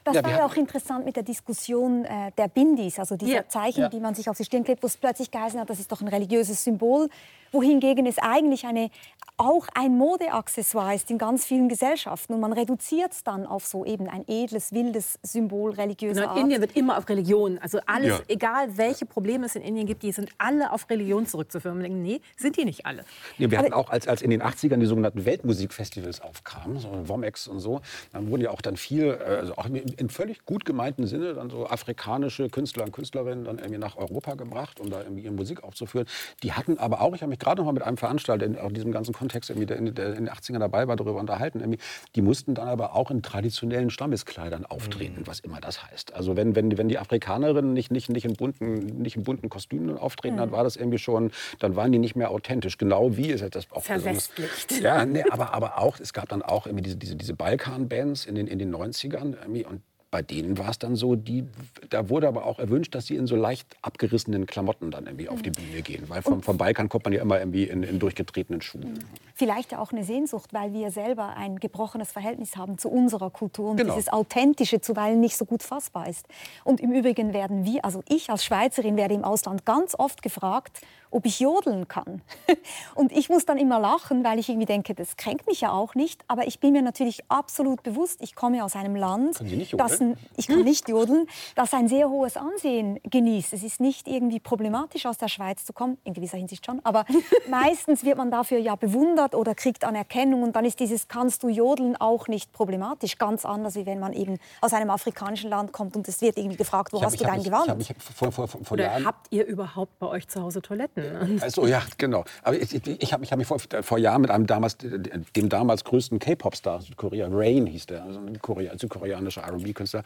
Das Ja, war ja auch interessant mit der Diskussion äh, der Bindis, also dieser Ja. Zeichen, Ja. die man sich auf die Stirn klebt, wo es plötzlich geheißen hat, das ist doch ein religiöses Symbol, wohingegen es eigentlich eine, auch ein Modeaccessoire ist in ganz vielen Gesellschaften und man reduziert es dann auf so eben ein edles, wildes Symbol religiöser Genau, Art. in Indien wird immer auf Religion, also alles, Ja. egal welche Probleme es in Indien gibt, die sind alle auf Religion zurückzuführen. Denken, nee, sind die nicht alle. Nee, wir hatten auch, als, als in den 80ern die sogenannten Weltmusikfestivals aufkamen, so Womex und so, dann wurden ja auch dann viel, äh, also auch im, im völlig gut gemeinten Sinne, dann so afrikanische Künstler und Künstlerinnen dann irgendwie nach Europa gebracht, um da irgendwie ihre Musik aufzuführen. Die hatten aber auch, ich habe mich gerade noch mal mit einem Veranstalter in auch diesem ganzen Kontext, irgendwie, der in, der in den 80ern dabei war, darüber unterhalten. Irgendwie, die mussten dann aber auch in traditionellen Stammeskleidern auftreten, was immer das heißt. Also wenn, wenn, wenn die Afrikanerinnen nicht, nicht, nicht, in bunten, nicht in bunten Kostümen auftreten, dann war das irgendwie schon, dann waren die nicht mehr authentisch. Genau wie ist das auch Verwestlicht. ja, nee, aber, aber auch, es gab dann auch irgendwie diese, diese, diese Balkan-Bands in den, in den 90ern. Irgendwie, und bei denen war es dann so, die, da wurde aber auch erwünscht, dass sie in so leicht abgerissenen Klamotten dann irgendwie auf die Bühne gehen. Weil vom, vom Balkan kommt man ja immer irgendwie in, in durchgetretenen Schuhen. Vielleicht ja auch eine Sehnsucht, weil wir selber ein gebrochenes Verhältnis haben zu unserer Kultur und Genau. dieses Authentische zuweilen nicht so gut fassbar ist. Und im Übrigen werden wir, also ich als Schweizerin werde im Ausland ganz oft gefragt, ob ich jodeln kann. Und ich muss dann immer lachen, weil ich irgendwie denke, das kränkt mich ja auch nicht. Aber ich bin mir natürlich absolut bewusst, ich komme aus einem Land, das ein, ich kann nicht jodeln, das ein sehr hohes Ansehen genießt. Es ist nicht irgendwie problematisch, aus der Schweiz zu kommen, in gewisser Hinsicht schon, aber meistens wird man dafür ja bewundert oder kriegt Anerkennung und dann ist dieses Kannst du jodeln auch nicht problematisch. Ganz anders, wie wenn man eben aus einem afrikanischen Land kommt und es wird irgendwie gefragt, wo Ich hab- hast ich du hab dein Gewand? Ich mich vor, vor, vor, vor Oder Jahren... habt ihr überhaupt bei euch zu Hause Toiletten? Also ja, genau. Aber ich, ich, habe hab mich vor, vor Jahren mit einem damals, dem damals größten K-Pop-Star Südkorea, Rain hieß der, also ein Korea, südkoreanischer R&B-Künstler.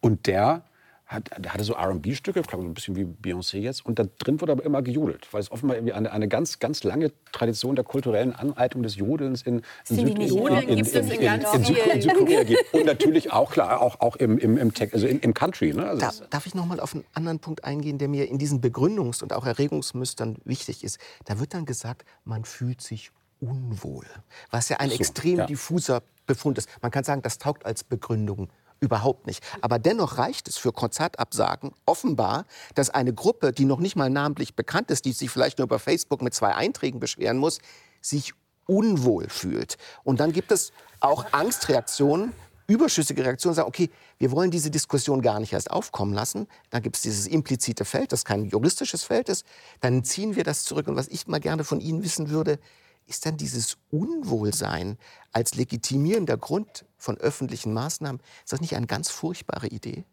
Und der, hat, der hatte so R&B-Stücke, ich glaube so ein bisschen wie Beyoncé jetzt. Und da drin wurde aber immer gejodelt, weil es offenbar irgendwie eine, eine ganz, ganz lange Tradition der kulturellen Aneignung des Jodelns in, in, nicht. Jodeln in ganz in, Südko- vielen- in Südkorea gibt. Und natürlich auch, klar, auch, auch im, im, im, Tech, also im, im Country. Ne? Also Da, das- darf ich noch mal auf einen anderen Punkt eingehen, der mir in diesen Begründungs- und auch Erregungsmustern wichtig ist? Da wird dann gesagt, man fühlt sich unwohl, was ja ein so, extrem ja. diffuser Befund ist. Man kann sagen, das taugt als Begründung überhaupt nicht. Aber dennoch reicht es für Konzertabsagen offenbar, dass eine Gruppe, die noch nicht mal namentlich bekannt ist, die sich vielleicht nur über Facebook mit zwei Einträgen beschweren muss, sich unwohl fühlt. Und dann gibt es auch Angstreaktionen, überschüssige Reaktionen, sagen, okay, wir wollen diese Diskussion gar nicht erst aufkommen lassen. Dann gibt es dieses implizite Feld, das kein juristisches Feld ist. Dann ziehen wir das zurück. Und was ich mal gerne von Ihnen wissen würde, ist dann dieses Unwohlsein als legitimierender Grund von öffentlichen Maßnahmen, ist das nicht eine ganz furchtbare Idee?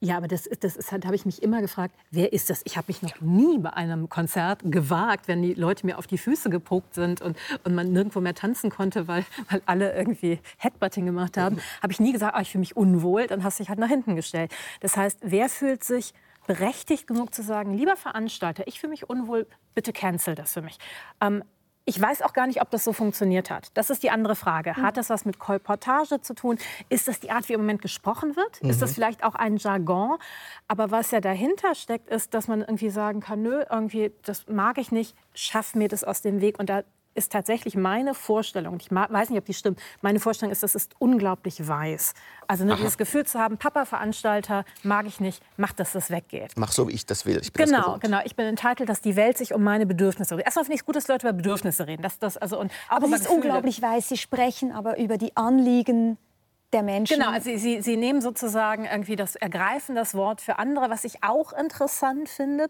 Ja, aber das, ist- das ist, halt, habe ich mich immer gefragt, wer ist das? Ich habe mich noch nie bei einem Konzert gewagt, wenn die Leute mir auf die Füße gepokt sind und, und man nirgendwo mehr tanzen konnte, weil, weil alle irgendwie Headbutting gemacht haben, habe ich nie gesagt, ah, ich fühle mich unwohl, dann hast du dich halt nach hinten gestellt. Das heißt, wer fühlt sich berechtigt genug zu sagen, lieber Veranstalter, ich fühle mich unwohl, bitte cancel das für mich. Ähm, ich weiß auch gar nicht, ob das so funktioniert hat. Das ist die andere Frage. Hat das was mit Kolportage zu tun? Ist das die Art, wie im Moment gesprochen wird? Ist das vielleicht auch ein Jargon? Aber was ja dahinter steckt, ist, dass man irgendwie sagen kann, nö, irgendwie, das mag ich nicht, schaff mir das aus dem Weg. Und da ist tatsächlich meine Vorstellung, ich weiß nicht, ob die stimmt, meine Vorstellung ist, das ist unglaublich weiß. Also ne, dieses Gefühl zu haben, Papa Veranstalter mag ich nicht, mach, dass das weggeht. Mach so, wie ich das will. Ich Genau, genau. Ich bin entitled, dass die Welt sich um meine Bedürfnisse redet. Erstmal finde ich es gut, dass Leute über Bedürfnisse reden. Das, das, also, und aber es ist Gefühle. unglaublich weiß, Sie sprechen aber über die Anliegen der Menschen. Genau, also sie, sie, nehmen sozusagen irgendwie das Ergreifen das Wort für andere, was ich auch interessant finde.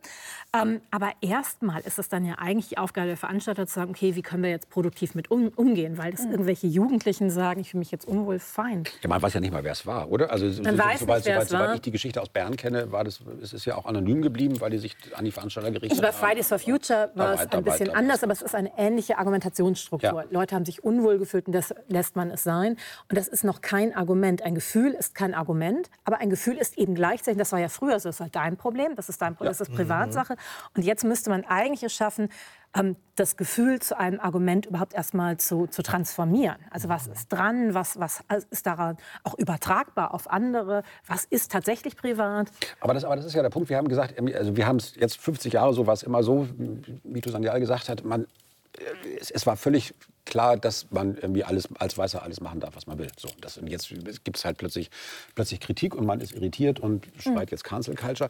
Ähm, aber erstmal ist es dann ja eigentlich die Aufgabe der Veranstalter zu sagen, okay, wie können wir jetzt produktiv mit um, umgehen? Weil das Mhm. irgendwelche Jugendlichen sagen, ich fühle mich jetzt unwohl, fein. Ja, man weiß ja nicht mal, wer es war, oder? Also, so, Man so, weiß soweit, nicht, wer soweit, es war. soweit ich die Geschichte aus Bern kenne, war das, es ist ja auch anonym geblieben, weil die sich an die Veranstalter gerichtet Also bei haben. Fridays for Future war es ein bisschen war anders, es- aber es ist eine ähnliche Argumentationsstruktur. Ja. Leute haben sich unwohl gefühlt und das lässt man es sein. Und das ist noch kein Argument. Ein Gefühl ist kein Argument, aber ein Gefühl ist eben gleichzeitig, das war ja früher so, das war dein Problem, das ist dein Problem, das ist Privatsache. Und jetzt müsste man eigentlich es schaffen, ähm, das Gefühl zu einem Argument überhaupt erstmal zu, zu transformieren. Also was ist dran, was, was ist daran auch übertragbar auf andere, was ist tatsächlich privat. Aber das, aber das ist ja der Punkt, wir haben gesagt, also wir haben es jetzt 50 Jahre so, was immer so, wie du Sandial gesagt hat, man, es, es war völlig klar, dass man irgendwie alles als Weißer alles machen darf, was man will. So, das, und jetzt gibt es halt plötzlich, plötzlich Kritik und man ist irritiert und schreit jetzt Cancel Culture.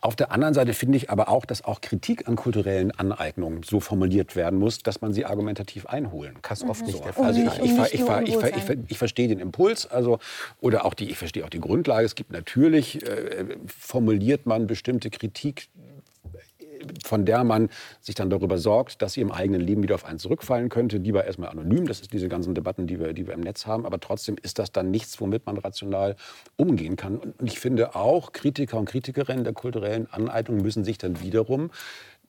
Auf der anderen Seite finde ich aber auch, dass auch Kritik an kulturellen Aneignungen so formuliert werden muss, dass man sie argumentativ einholen kann. oft nicht der Fall. Also ich, ich, ich, ich, ich verstehe den Impuls, also oder auch die, ich verstehe auch die Grundlage. Es gibt natürlich äh, formuliert man bestimmte Kritik von der man sich dann darüber sorgt, dass sie im eigenen Leben wieder auf einen zurückfallen könnte. Lieber erstmal anonym, das ist diese ganzen Debatten, die wir, die wir im Netz haben. Aber trotzdem ist das dann nichts, womit man rational umgehen kann. Und ich finde auch, Kritiker und Kritikerinnen der kulturellen Aneignung müssen sich dann wiederum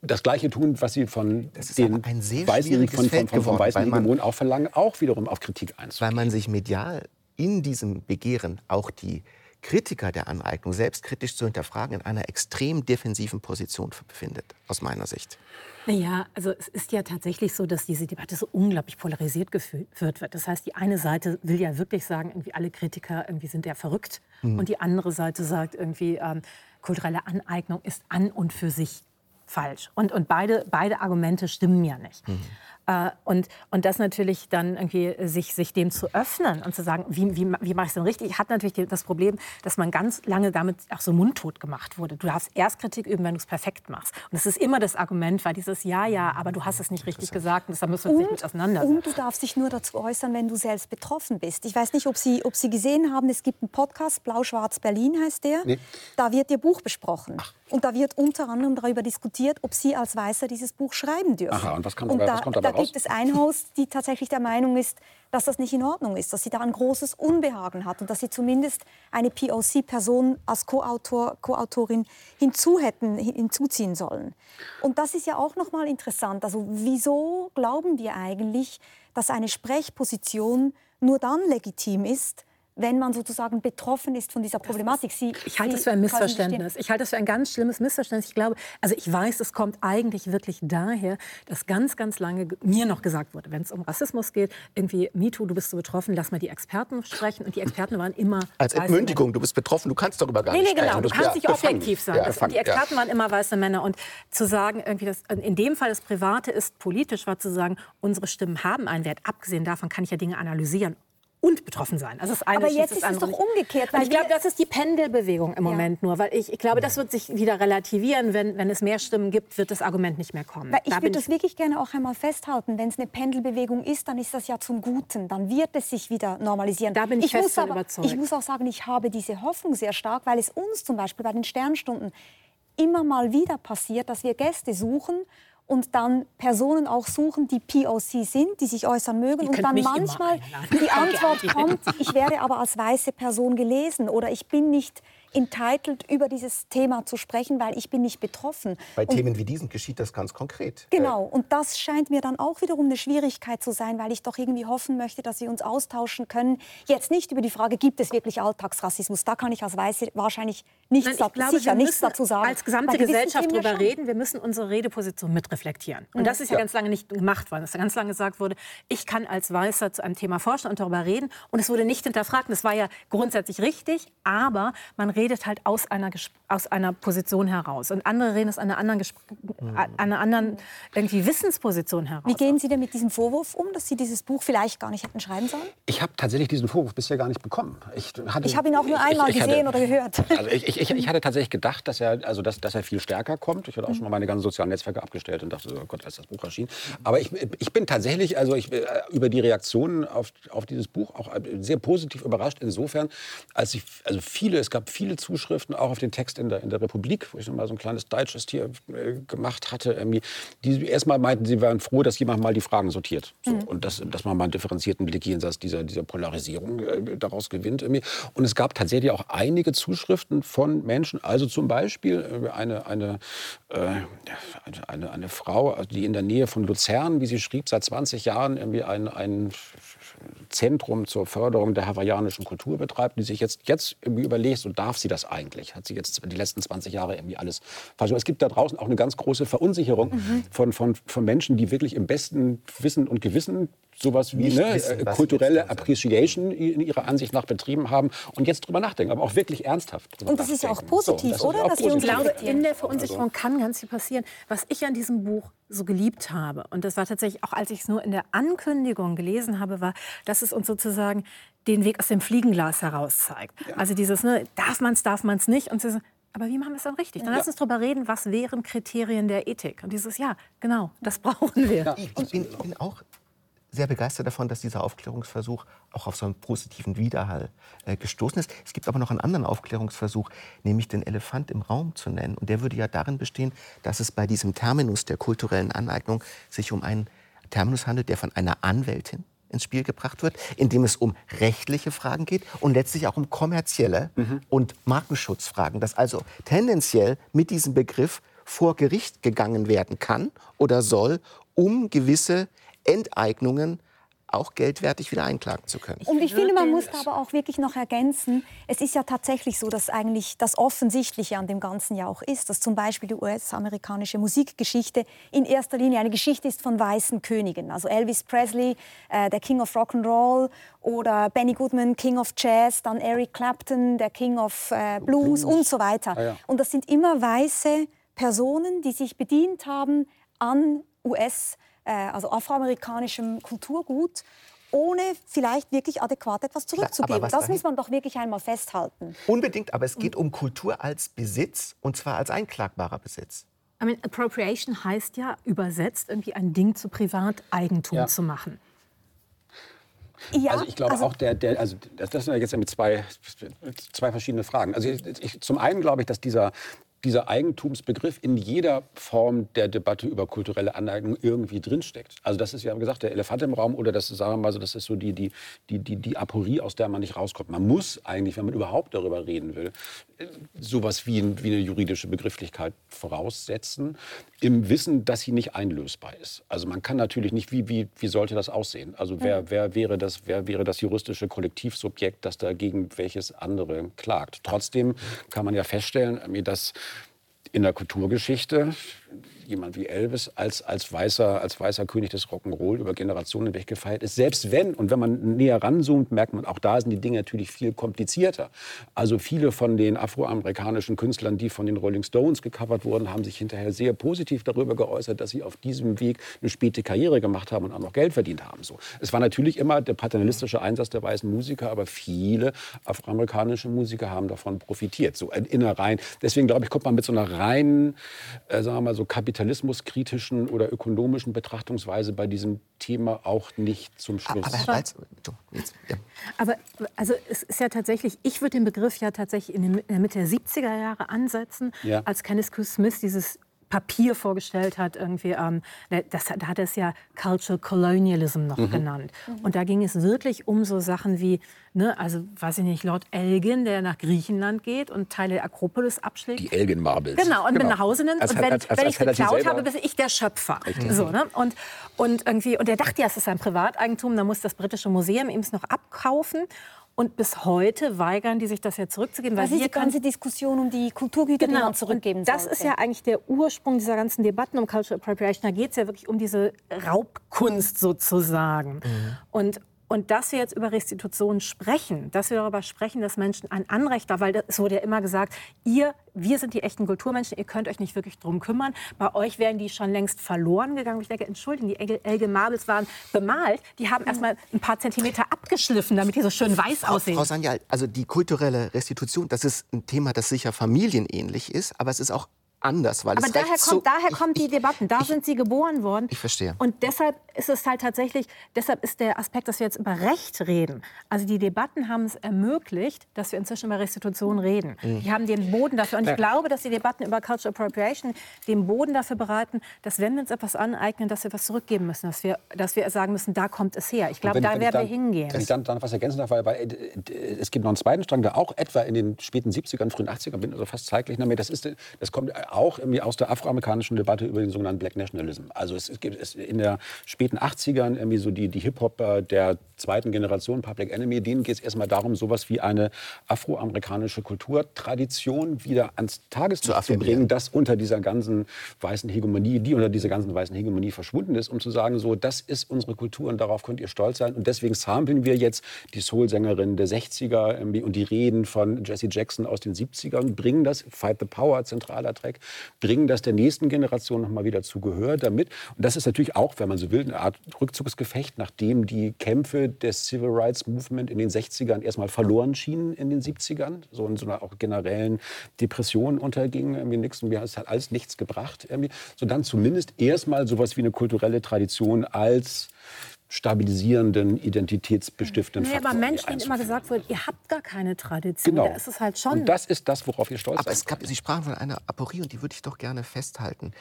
das Gleiche tun, was sie von den Weißen, von, von, von, von weißen Hegemonen auch verlangen, auch wiederum auf Kritik einzugehen. Weil man sich medial in diesem Begehren auch die Kritiker der Aneignung selbstkritisch zu hinterfragen, in einer extrem defensiven Position befindet, aus meiner Sicht. Naja, also es ist ja tatsächlich so, dass diese Debatte so unglaublich polarisiert geführt wird. Das heißt, die eine Seite will ja wirklich sagen, irgendwie alle Kritiker irgendwie sind ja verrückt. Mhm. Und die andere Seite sagt irgendwie, ähm, kulturelle Aneignung ist an und für sich falsch. Und, und beide, beide Argumente stimmen ja nicht. Mhm. Äh, und, und das natürlich dann irgendwie sich, sich dem zu öffnen und zu sagen, wie, wie, wie mache ich es denn richtig, hat natürlich das Problem, dass man ganz lange damit auch so mundtot gemacht wurde. Du darfst erst Kritik üben, wenn du es perfekt machst. Und das ist immer das Argument, weil dieses Ja, ja, aber du hast es nicht richtig gesagt und deshalb müssen wir uns nicht mit auseinandersetzen. Und du darfst dich nur dazu äußern, wenn du selbst betroffen bist. Ich weiß nicht, ob Sie, ob Sie gesehen haben, es gibt einen Podcast, Blau-Schwarz Berlin heißt der. Nee. Da wird Ihr Buch besprochen. Ach. Und da wird unter anderem darüber diskutiert, ob Sie als Weißer dieses Buch schreiben dürfen. Aha, und was, kann und da, was kommt dabei da gibt es ein Haus, die tatsächlich der Meinung ist, dass das nicht in Ordnung ist, dass sie da ein großes Unbehagen hat und dass sie zumindest eine POC-Person als Co-Autor, Co-Autorin hinzu hätten, hinzuziehen sollen. Und das ist ja auch noch mal interessant. Also wieso glauben wir eigentlich, dass eine Sprechposition nur dann legitim ist, wenn man sozusagen betroffen ist von dieser Problematik. Sie, ich halte das für ein Missverständnis. Ich halte das für ein ganz schlimmes Missverständnis. Ich glaube, also ich weiß, es kommt eigentlich wirklich daher, dass ganz, ganz lange mir noch gesagt wurde, wenn es um Rassismus geht, irgendwie MeToo, du bist so betroffen, lass mal die Experten sprechen. Und die Experten waren immer als Entmündigung. Du bist betroffen, du kannst darüber gar nee, nicht nee, genau. Du kannst nicht objektiv sein. Ja, das, die Experten ja. waren immer weiße Männer. Und zu sagen, irgendwie das, in dem Fall das Private ist politisch, war zu sagen, unsere Stimmen haben einen Wert. Abgesehen davon kann ich ja Dinge analysieren und betroffen sein. Also das eine Aber jetzt ist es doch umgekehrt. ich glaube, das ist die Pendelbewegung im Moment ja. nur. Weil ich, ich glaube, das wird sich wieder relativieren. Wenn, wenn es mehr Stimmen gibt, wird das Argument nicht mehr kommen. Weil ich da würde das wirklich gerne auch einmal festhalten. Wenn es eine Pendelbewegung ist, dann ist das ja zum Guten. Dann wird es sich wieder normalisieren. Da bin ich, ich fest aber, überzeugt. Ich muss auch sagen, ich habe diese Hoffnung sehr stark, weil es uns zum Beispiel bei den Sternstunden immer mal wieder passiert, dass wir Gäste suchen und dann Personen auch suchen, die POC sind, die sich äußern mögen. und dann manchmal die Antwort kommt, ich werde aber als weiße Person gelesen oder ich bin nicht entitled, über dieses Thema zu sprechen, weil ich bin nicht betroffen. Bei und Themen wie diesen geschieht das ganz konkret. Genau, und das scheint mir dann auch wiederum eine Schwierigkeit zu sein, weil ich doch irgendwie hoffen möchte, dass wir uns austauschen können. Jetzt nicht über die Frage, gibt es wirklich Alltagsrassismus? Da kann ich als Weiße wahrscheinlich nichts, Nein, glaube, sicher nichts dazu sagen. Als gesamte Gesellschaft darüber reden, wir müssen unsere Redeposition mitreflektieren. Und das ist ja, ja, ganz lange nicht gemacht worden. Dass ganz lange gesagt wurde, ich kann als Weißer zu einem Thema forschen und darüber reden. Und es wurde nicht hinterfragt. Und das war ja grundsätzlich richtig, aber man redet redet halt aus einer, aus einer Position heraus. Und andere reden aus einer anderen, mhm. einer anderen irgendwie Wissensposition heraus. Wie gehen Sie denn mit diesem Vorwurf um, dass Sie dieses Buch vielleicht gar nicht hätten schreiben sollen? Ich habe tatsächlich diesen Vorwurf bisher gar nicht bekommen. Ich, ich habe ihn auch nur einmal ich, ich gesehen hatte, oder gehört. Also ich, ich, hatte tatsächlich gedacht, dass er, also dass, dass er viel stärker kommt. Ich hatte auch schon mal meine ganzen sozialen Netzwerke abgestellt und dachte, oh Gott, als das Buch erschien. Aber ich, ich bin tatsächlich, also ich, äh, über die Reaktionen auf, auf dieses Buch auch äh, sehr positiv überrascht. Insofern, als ich, also viele, es gab viele viele Zuschriften, auch auf den Text in der, in der Republik, wo ich noch mal so ein kleines Digest hier äh, gemacht hatte. Irgendwie, die erstmal meinten, sie wären froh, dass jemand mal die Fragen sortiert. So, mhm. Und dass, dass man mal einen differenzierten Blick jenseits dieser, dieser Polarisierung äh, daraus gewinnt. Irgendwie. Und es gab tatsächlich auch einige Zuschriften von Menschen, also zum Beispiel äh, eine, eine, äh, eine, eine Frau, die in der Nähe von Luzern, wie sie schrieb, seit 20 Jahren irgendwie ein, ein Zentrum zur Förderung der hawaiianischen Kultur betreibt, die sich jetzt, jetzt irgendwie überlegt, so darf sie das eigentlich? Hat sie jetzt die letzten 20 Jahre irgendwie alles falsch? Es gibt da draußen auch eine ganz große Verunsicherung mhm. von, von, von Menschen, die wirklich im besten Wissen und Gewissen sowas wie ne, wissen, kulturelle Appreciation in ihrer Ansicht nach betrieben haben und jetzt drüber nachdenken, aber auch wirklich ernsthaft. Und das ist ja auch positiv, so, oder? Auch positiv. Ich glaube, in der Verunsicherung kann ganz viel passieren. Was ich an diesem Buch so geliebt habe, und das war tatsächlich auch, als ich es nur in der Ankündigung gelesen habe, war, dass es uns sozusagen den Weg aus dem Fliegenglas heraus zeigt. Ja. Also dieses, ne, darf man es, darf man es nicht. Und so, aber wie machen wir es dann richtig? Dann ja. lass uns darüber reden, was wären Kriterien der Ethik. Und dieses, ja, genau, das brauchen wir. Ja, ich, bin, ich bin auch sehr begeistert davon, dass dieser Aufklärungsversuch auch auf so einen positiven Widerhall äh, gestoßen ist. Es gibt aber noch einen anderen Aufklärungsversuch, nämlich den Elefant im Raum zu nennen. Und der würde ja darin bestehen, dass es bei diesem Terminus der kulturellen Aneignung sich um einen Terminus handelt, der von einer Anwältin ins Spiel gebracht wird, in dem es um rechtliche Fragen geht und letztlich auch um kommerzielle mhm. und Markenschutzfragen, dass also tendenziell mit diesem Begriff vor Gericht gegangen werden kann oder soll, um gewisse Enteignungen auch geldwertig wieder einklagen zu können. Und ich finde, man muss da aber auch wirklich noch ergänzen, es ist ja tatsächlich so, dass eigentlich das Offensichtliche an dem Ganzen ja auch ist, dass zum Beispiel die US-amerikanische Musikgeschichte in erster Linie eine Geschichte ist von weißen Königen. Also Elvis Presley, äh, der King of Rock'n'Roll oder Benny Goodman, King of Jazz, dann Eric Clapton, der King of äh, Blues, Blues, und so weiter. Ah, ja. Und das sind immer weiße Personen, die sich bedient haben an US- äh, also afroamerikanischem Kulturgut, ohne vielleicht wirklich adäquat etwas zurückzugeben. das muss man doch wirklich einmal festhalten. Unbedingt, aber es geht um Kultur als Besitz und zwar als einklagbarer Besitz. I mean, Appropriation heißt ja übersetzt irgendwie ein Ding zu Privateigentum ja. zu machen. Ja, also ich glaube also auch, der, der, also das sind ja jetzt mit zwei, zwei verschiedene Fragen. Also ich, ich, zum einen glaube ich, dass dieser dieser Eigentumsbegriff in jeder Form der Debatte über kulturelle Aneignung irgendwie drinsteckt. Also das ist, ja gesagt, der Elefant im Raum oder das, sagen wir mal so, das ist so die, die, die, die, die Aporie, aus der man nicht rauskommt. Man muss eigentlich, wenn man überhaupt darüber reden will, sowas wie, wie eine juridische Begrifflichkeit voraussetzen, im Wissen, dass sie nicht einlösbar ist. Also man kann natürlich nicht, wie, wie, wie sollte das aussehen? Also wer, wer, wäre das, wer wäre das juristische Kollektivsubjekt, das dagegen welches andere klagt? Trotzdem kann man ja feststellen, dass in der Kulturgeschichte jemand wie Elvis als, als, weißer, als weißer König des Rock'n'Roll über Generationen hinweg gefeiert ist. Selbst wenn, und wenn man näher ranzoomt, merkt man, auch da sind die Dinge natürlich viel komplizierter. Also viele von den afroamerikanischen Künstlern, die von den Rolling Stones gecovert wurden, haben sich hinterher sehr positiv darüber geäußert, dass sie auf diesem Weg eine späte Karriere gemacht haben und auch noch Geld verdient haben. So. Es war natürlich immer der paternalistische Einsatz der weißen Musiker, aber viele afroamerikanische Musiker haben davon profitiert. So in Innereien. Deswegen glaube ich, kommt man mit so einer reinen, äh, sagen wir mal so kapitalismuskritischen oder ökonomischen Betrachtungsweise bei diesem Thema auch nicht zum Schluss. Aber, ja. aber also es ist ja tatsächlich, ich würde den Begriff ja tatsächlich in der Mitte der 70er Jahre ansetzen, ja. als Kenneth. Smith dieses Papier vorgestellt hat, irgendwie, ähm, das, da hat er es ja Cultural Colonialism noch mhm. genannt. Und da ging es wirklich um so Sachen wie, ne, also weiß ich nicht, Lord Elgin, der nach Griechenland geht und Teile der Akropolis abschlägt. Die Elgin Marbles. Genau, und genau. nach Hause nimmt. Als, und wenn, als, als, wenn ich geklaut habe, bin ich der Schöpfer. So, ne? und, und, irgendwie, und er dachte ja, es ist ein Privateigentum, da muss das britische Museum ihm es noch abkaufen. Und bis heute weigern die sich das ja zurückzugeben. Weil das ist die ganze Diskussion um die Kulturgüter, genau. die man zurückgeben Das sollte. ist ja eigentlich der Ursprung dieser ganzen Debatten um Cultural Appropriation. Da geht es ja wirklich um diese Raubkunst sozusagen. Mhm. Und, und dass wir jetzt über Restitution sprechen, dass wir darüber sprechen, dass Menschen ein Anrecht haben, weil es wurde ja immer gesagt, ihr, wir sind die echten Kulturmenschen, ihr könnt euch nicht wirklich drum kümmern. Bei euch wären die schon längst verloren gegangen. Ich denke, entschuldigen, die Elge Marbles waren bemalt. Die haben erst mal ein paar Zentimeter abgeschliffen, damit die so schön weiß aussehen. Frau Sanjal, also die kulturelle Restitution, das ist ein Thema, das sicher familienähnlich ist, aber es ist auch anders. Weil Aber es daher, kommt, so, daher ich, kommt die ich, Debatten, da ich, sind sie geboren worden. Ich verstehe. Und deshalb ist es halt tatsächlich, deshalb ist der Aspekt, dass wir jetzt über Recht reden. Also die Debatten haben es ermöglicht, dass wir inzwischen über Restitution reden. Mhm. Die haben den Boden dafür. Und ich ja. glaube, dass die Debatten über Cultural Appropriation den Boden dafür bereiten, dass wenn wir uns etwas aneignen, dass wir was zurückgeben müssen. Dass wir, dass wir sagen müssen, da kommt es her. Ich glaube, da werden wir hingehen. Wenn ich dann, dann was ergänzen darf, weil, weil es gibt noch einen zweiten Strang, der auch etwa in den späten 70ern, frühen 80ern, bin also fast zeitgleich damit. Das, ist, das kommt auch irgendwie aus der afroamerikanischen Debatte über den sogenannten Black Nationalism. Also es, es gibt es in der späten späten 80ern irgendwie so die, die Hip-Hopper der zweiten Generation Public Enemy, denen geht es erstmal darum, sowas wie eine afroamerikanische Kulturtradition wieder ans Tageslicht zu, bringen, das unter dieser ganzen weißen Hegemonie, die unter dieser ganzen weißen Hegemonie verschwunden ist, um zu sagen, so, das ist unsere Kultur und darauf könnt ihr stolz sein. Und deswegen samplen wir jetzt die Soul-Sängerin der 60er und die Reden von Jesse Jackson aus den 70ern, bringen das, Fight the Power, zentraler Track, bringen das der nächsten Generation nochmal wieder zu Gehör damit. Und das ist natürlich auch, wenn man so will, eine Art Rückzugsgefecht, nachdem die Kämpfe des Civil Rights Movement in den 60ern erstmal verloren schienen in den 70ern, so in so einer auch generellen Depression unterging. Irgendwie nichts, hat alles nichts gebracht. Irgendwie. So dann zumindest erstmal sowas wie eine kulturelle Tradition als stabilisierenden, identitätsbestiftenden nee, aber Menschen immer gesagt wird, ihr habt gar keine Tradition. Genau. Da ist es halt schon. Und das ist das, worauf ihr stolz seid. Aber es gab, Sie sprachen von einer Aporie und die würde ich doch gerne festhalten.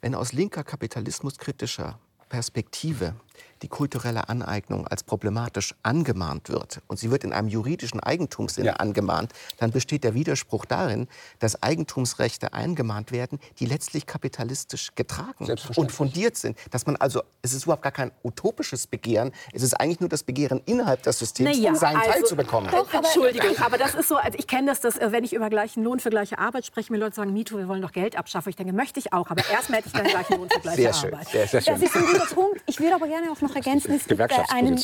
Wenn aus linker kapitalismuskritischer Perspektive die kulturelle Aneignung als problematisch angemahnt wird und sie wird in einem juridischen Eigentumssinne ja. angemahnt, dann besteht der Widerspruch darin, dass Eigentumsrechte eingemahnt werden, die letztlich kapitalistisch getragen und fundiert sind. Dass man also, es ist überhaupt gar kein utopisches Begehren, es ist eigentlich nur das Begehren innerhalb des Systems, naja, seinen also, Teil zu bekommen. Doch, aber, Entschuldigung, aber das ist so, also ich kenne das, dass, äh, wenn ich über gleichen Lohn für gleiche Arbeit spreche, mir Leute sagen, Mito, wir wollen doch Geld abschaffen. Ich denke, möchte ich auch, aber erstmal hätte ich dann gleichen Lohn für gleiche sehr Arbeit. Schön, sehr, sehr schön. Das ist ein guter Punkt. Ich würde aber gerne auch noch ergänzen, es gibt äh, einen,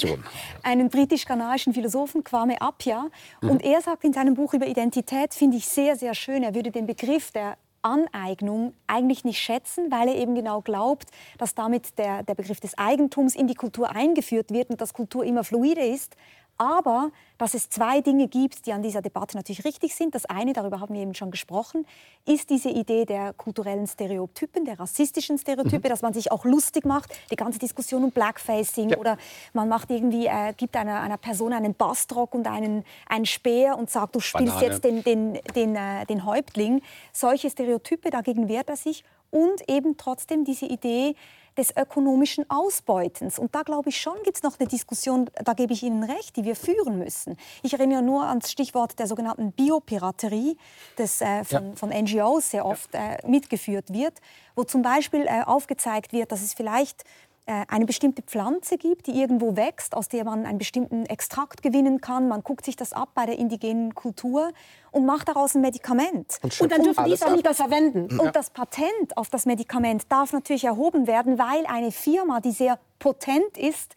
einen britisch-kanadischen Philosophen, Kwame Appiah, mhm. und er sagt in seinem Buch über Identität, finde ich sehr, sehr schön, er würde den Begriff der Aneignung eigentlich nicht schätzen, weil er eben genau glaubt, dass damit der, der Begriff des Eigentums in die Kultur eingeführt wird und dass Kultur immer fluide ist. Aber dass es zwei Dinge gibt, die an dieser Debatte natürlich richtig sind. Das eine, darüber haben wir eben schon gesprochen, ist diese Idee der kulturellen Stereotypen, der rassistischen Stereotype, mhm. dass man sich auch lustig macht. Die ganze Diskussion um Blackfacing ja. oder man macht irgendwie, äh, gibt einer, einer Person einen Bastrock und einen, einen Speer und sagt, du spielst Banane. jetzt den, den, den, äh, den Häuptling. Solche Stereotype, dagegen wehrt er sich. Und eben trotzdem diese Idee, des ökonomischen Ausbeutens. Und da glaube ich schon, gibt es noch eine Diskussion, da gebe ich Ihnen recht, die wir führen müssen. Ich erinnere nur ans Stichwort der sogenannten Biopiraterie, das äh, von, ja. von, NGOs sehr oft äh, mitgeführt wird, wo zum Beispiel äh, aufgezeigt wird, dass es vielleicht eine bestimmte Pflanze gibt, die irgendwo wächst, aus der man einen bestimmten Extrakt gewinnen kann. Man guckt sich das ab bei der indigenen Kultur und macht daraus ein Medikament. Und, und dann dürfen die es auch nicht verwenden. Und das Patent auf das Medikament darf natürlich erhoben werden, weil eine Firma, die sehr potent ist,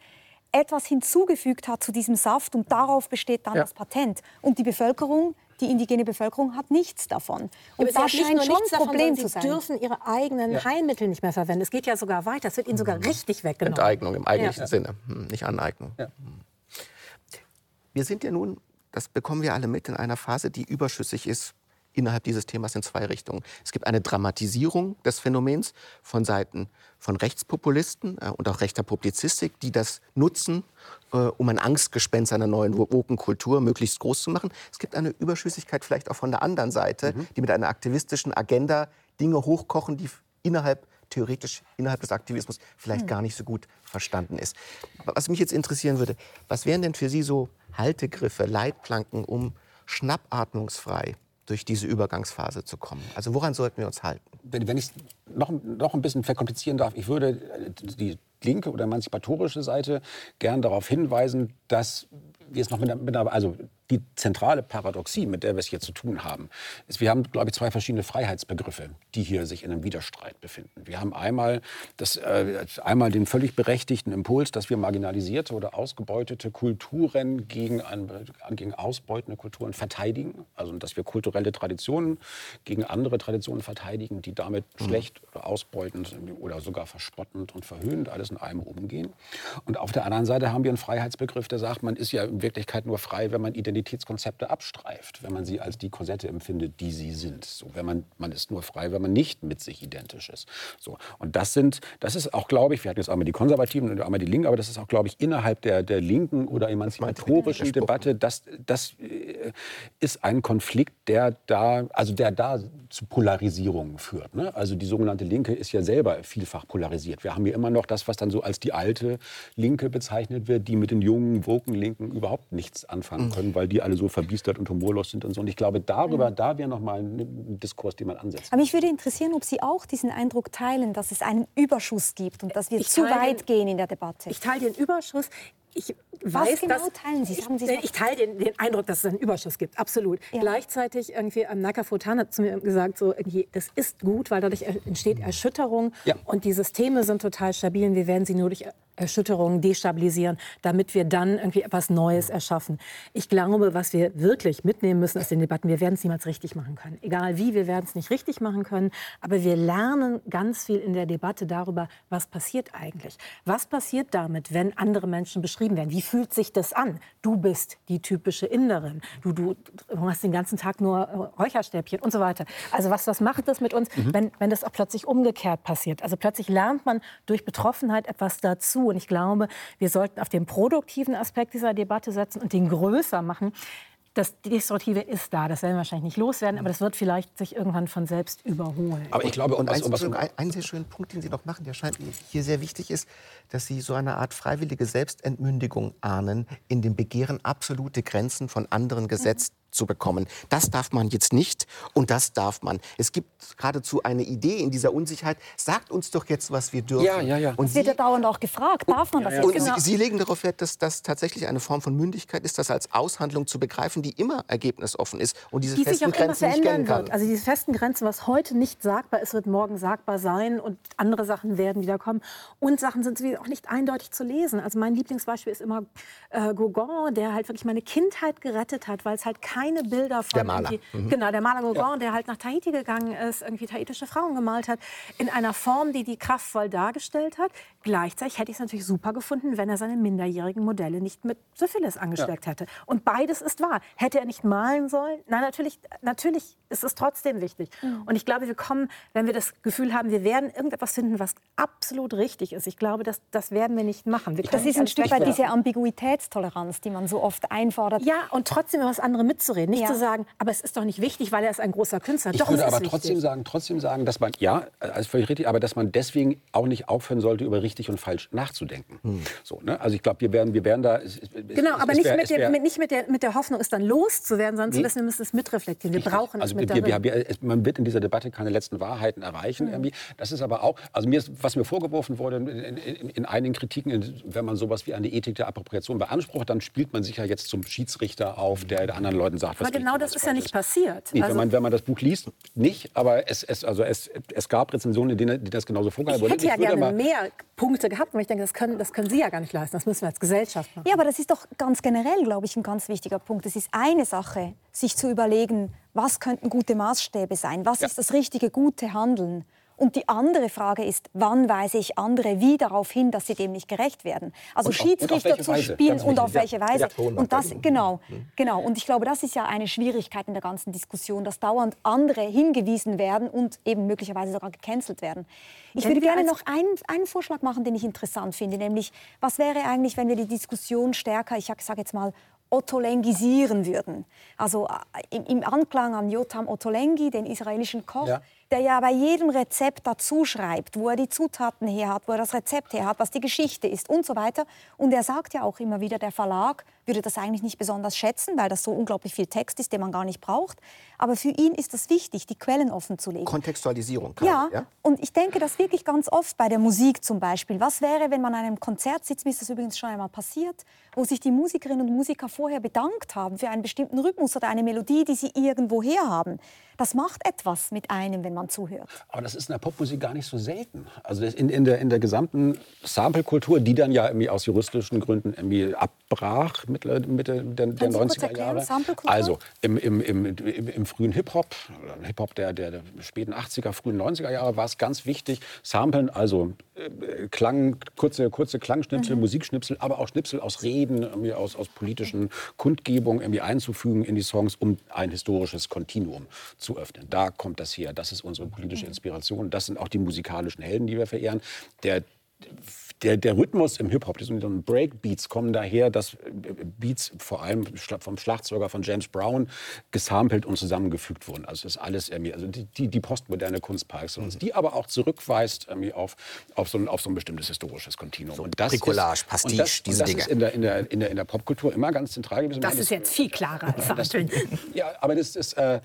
etwas hinzugefügt hat zu diesem Saft und darauf besteht dann ja. das Patent. Und die Bevölkerung die indigene Bevölkerung hat nichts davon. Und ja, das scheint schon ein Problem davon, zu sein. Sie dürfen ihre eigenen ja. Heilmittel nicht mehr verwenden. Es geht ja sogar weiter. Es wird ihnen sogar mhm. richtig weggenommen. Enteignung im eigentlichen ja. Sinne, hm, nicht Aneignung. Wir sind ja nun, das bekommen wir alle mit, in einer Phase, die überschüssig ist innerhalb dieses Themas in zwei Richtungen. Es gibt eine Dramatisierung des Phänomens von Seiten von Rechtspopulisten äh, und auch rechter Publizistik, die das nutzen, äh, um ein Angstgespenst einer neuen Wokenkultur möglichst groß zu machen. Es gibt eine Überschüssigkeit vielleicht auch von der anderen Seite, mhm. die mit einer aktivistischen Agenda Dinge hochkochen, die innerhalb theoretisch innerhalb des Aktivismus vielleicht mhm. gar nicht so gut verstanden ist. Was mich jetzt interessieren würde, was wären denn für Sie so Haltegriffe, Leitplanken, um schnappatmungsfrei durch diese Übergangsphase zu kommen? Also woran sollten wir uns halten? Wenn, wenn ich es noch, noch ein bisschen verkomplizieren darf, ich würde die linke oder emanzipatorische Seite gern darauf hinweisen, dass wir es noch mit einer also die zentrale Paradoxie, mit der wir es hier zu tun haben, ist, wir haben, glaube ich, zwei verschiedene Freiheitsbegriffe, die hier sich in einem Widerstreit befinden. Wir haben einmal, das, äh, einmal den völlig berechtigten Impuls, dass wir marginalisierte oder ausgebeutete Kulturen gegen, an, gegen ausbeutende Kulturen verteidigen. Also, dass wir kulturelle Traditionen gegen andere Traditionen verteidigen, die damit mhm. schlecht oder ausbeutend oder sogar verspottend und verhöhnend alles in einem umgehen. Und auf der anderen Seite haben wir einen Freiheitsbegriff, der sagt, man ist ja in Wirklichkeit nur frei, wenn man Identität Identitätskonzepte abstreift, wenn man sie als die Korsette empfindet, die sie sind. So, wenn man, man ist nur frei, wenn man nicht mit sich identisch ist. So, und das sind, das ist auch, glaube ich, wir hatten jetzt einmal die Konservativen und einmal die Linken, aber das ist auch, glaube ich, innerhalb der, der linken oder emanzipatorischen Debatte, das, das äh, ist ein Konflikt, der da, also der da zu Polarisierungen führt. Ne? Also die sogenannte Linke ist ja selber vielfach polarisiert. Wir haben hier immer noch das, was dann so als die alte Linke bezeichnet wird, die mit den jungen, woken Linken überhaupt nichts anfangen können, weil weil die alle so verbiestert und humorlos sind und so. Und ich glaube, darüber, da wäre noch mal ein Diskurs, den man ansetzt. Aber mich würde interessieren, ob Sie auch diesen Eindruck teilen, dass es einen Überschuss gibt und dass wir Ich zu weit den- gehen in der Debatte. Ich teile den Überschuss. Ich Was weiß, genau dass, teilen Sie? Sagen Sie ich, ich teile den, den Eindruck, dass es einen Überschuss gibt, absolut. Ja. Gleichzeitig irgendwie, ähm, Naka Fotan hat zu mir gesagt, so irgendwie, das ist gut, weil dadurch entsteht Erschütterung Ja. und die Systeme sind total stabil und wir werden sie nur durch Erschütterungen destabilisieren, damit wir dann irgendwie etwas Neues erschaffen. Ich glaube, was wir wirklich mitnehmen müssen aus den Debatten, wir werden es niemals richtig machen können. Egal wie, wir werden es nicht richtig machen können, aber wir lernen ganz viel in der Debatte darüber, was passiert eigentlich. Was passiert damit, wenn andere Menschen beschrieben werden? Wie fühlt sich das an? Du bist die typische Inderin. Du, du, hast den ganzen Tag nur äh, Räucherstäbchen und so weiter. Also was, was macht das mit uns, wenn, wenn das auch plötzlich umgekehrt passiert? Also plötzlich lernt man durch Betroffenheit etwas dazu. Und ich glaube, wir sollten auf den produktiven Aspekt dieser Debatte setzen und den größer machen. Das Destruktive ist da, das werden wir wahrscheinlich nicht loswerden, aber das wird vielleicht sich irgendwann von selbst überholen. Aber ich glaube, Und was, eins, was, ein, einen sehr schönen Punkt, den Sie noch machen, der scheint mir hier sehr wichtig ist, dass Sie so eine Art freiwillige Selbstentmündigung ahnen, in dem Begehren, absolute Grenzen von anderen gesetzt zu bekommen. Das darf man jetzt nicht und das darf man. Es gibt geradezu eine Idee in dieser Unsicherheit. Sagt uns doch jetzt, was wir dürfen. Ja, ja, ja. Und Es wird ja dauernd auch gefragt, darf man das jetzt? und Genau. Sie, Sie legen darauf Wert, dass das tatsächlich eine Form von Mündigkeit ist, das als Aushandlung zu begreifen, die immer ergebnisoffen ist und diese die sich festen Grenzen nicht kennen verändern kann. wird. Also diese festen Grenzen, was heute nicht sagbar ist, wird morgen sagbar sein und andere Sachen werden wieder kommen. Und Sachen sind auch nicht eindeutig zu lesen. Also mein Lieblingsbeispiel ist immer äh, Gauguin, der halt wirklich meine Kindheit gerettet hat, weil es halt keine Bilder von Der Maler. irgendwie- Genau, der Maler Gauguin, der halt nach Tahiti gegangen ist, irgendwie tahititische Frauen gemalt hat, in einer Form, die die kraftvoll dargestellt hat. Gleichzeitig hätte ich es natürlich super gefunden, wenn er seine minderjährigen Modelle nicht mit Syphilis angesteckt hätte. Und beides ist wahr. Hätte er nicht malen sollen? Nein, natürlich, natürlich ist es trotzdem wichtig. Und ich glaube, wir kommen, wenn wir das Gefühl haben, wir werden irgendetwas finden, was absolut richtig ist. Ich glaube, das, das werden wir nicht machen. Wir Das ist ein Stück weit diese Ambiguitätstoleranz, die man so oft einfordert. Ja, und trotzdem über das andere mitzureden. Nicht Ja. zu sagen, aber es ist doch nicht wichtig, weil er ist ein großer Künstler. Ich doch, würde aber wichtig. trotzdem sagen, trotzdem sagen, dass man, ja, ist völlig richtig, aber dass man deswegen auch nicht aufhören sollte, über richtig und falsch nachzudenken. So, ne? Also ich glaube, wir werden, wir werden da... Es, es, Genau, es, aber es nicht, wär- mit der, wär- mit, nicht mit, der, mit der Hoffnung, es dann loszuwerden, sondern zu Nee. wissen, wir müssen es mitreflektieren. Wir brauchen also es mit wir, wir, darin. wir, man wird in dieser Debatte keine letzten Wahrheiten erreichen. Irgendwie. Das ist aber auch, also mir ist, was mir vorgeworfen wurde in, in, in, in einigen Kritiken, in- wenn man sowas wie eine Ethik der Appropriation beansprucht, dann spielt man sich ja jetzt zum Schiedsrichter auf, der den anderen Leuten sagt, was aber genau das ist ja nicht passiert. Nee, Also- wenn, man, wenn man das Buch liest, nicht, aber es, es, also es, es gab Rezensionen, in denen die das genauso vorgehalten ich wurden. hätte ja gerne mehr Punkte gehabt, aber ich denke, das können, das können Sie ja gar nicht leisten. Das müssen wir als Gesellschaft machen. Ja, aber das ist doch ganz generell, glaube ich, ein ganz wichtiger Punkt. Es ist eine Sache, sich zu überlegen, was könnten gute Maßstäbe sein, was ist das richtige, gute Handeln. Und die andere Frage ist, wann weise ich andere wie darauf hin, dass sie dem nicht gerecht werden? Also Und auf- und auf Schiedsrichter zu Weise? spielen und auf welche Weise. Und das, genau, genau. Und ich glaube, das ist ja eine Schwierigkeit in der ganzen Diskussion, dass dauernd andere hingewiesen werden und eben möglicherweise sogar gecancelt werden. Ich Wenn würde gerne noch einen, einen Vorschlag machen, den ich interessant finde, nämlich was wäre eigentlich, wenn wir die Diskussion stärker, ich sage jetzt mal, otolengisieren würden. Also äh, im, im Anklang an Jotam Ottolenghi, den israelischen Koch, Ja. Der ja bei jedem Rezept dazu schreibt, wo er die Zutaten her hat, wo er das Rezept her hat, was die Geschichte ist und so weiter. Und er sagt ja auch immer wieder, der Verlag würde das eigentlich nicht besonders schätzen, weil das so unglaublich viel Text ist, den man gar nicht braucht. Aber für ihn ist das wichtig, die Quellen offen zu legen. Kontextualisierung. Karl, Ja, ja? und ich denke das wirklich ganz oft bei der Musik zum Beispiel. Was wäre, wenn man an einem Konzert sitzt, mir ist das übrigens schon einmal passiert, wo sich die Musikerinnen und Musiker vorher bedankt haben für einen bestimmten Rhythmus oder eine Melodie, die sie irgendwo her haben. Das macht etwas mit einem, wenn man zuhört. Aber das ist in der Popmusik gar nicht so selten. Also in, in, der, in der gesamten Sample-Kultur, die dann ja irgendwie aus juristischen Gründen irgendwie abbrach Mitte, Mitte der, der Kannst du kurz 90er erklären, Jahre. Samplekultur? Also im, im, im, im, im frühen Hip-Hop, Hip-Hop der, der, der späten 80er, frühen 90er Jahre, war es ganz wichtig, Samplen, also äh, Klang, kurze, kurze Klangschnipsel, Mhm. Musikschnipsel, aber auch Schnipsel aus Reden, irgendwie aus, aus politischen Kundgebungen irgendwie einzufügen in die Songs, um ein historisches Kontinuum zu öffnen. Da kommt das her. Das ist unsere politische Mhm. Inspiration. Das sind auch die musikalischen Helden, die wir verehren. Der der, der Rhythmus im Hip-Hop, diese Breakbeats kommen daher, dass äh, Beats vor allem vom Schlagzeuger von James Brown gesampelt und zusammengefügt wurden. Also das ist alles irgendwie, also die, die, die postmoderne Kunst par excellence, die aber auch zurückweist irgendwie auf, auf, so ein, auf so ein bestimmtes historisches Kontinuum. So und das Bricolage, ist, Pastiche, das, diese das Dinge. ist in der, in, der, in, der, in der Popkultur immer ganz zentral gewesen. Das ist jetzt viel klarer als Sammeln. Ja, aber das ist, äh,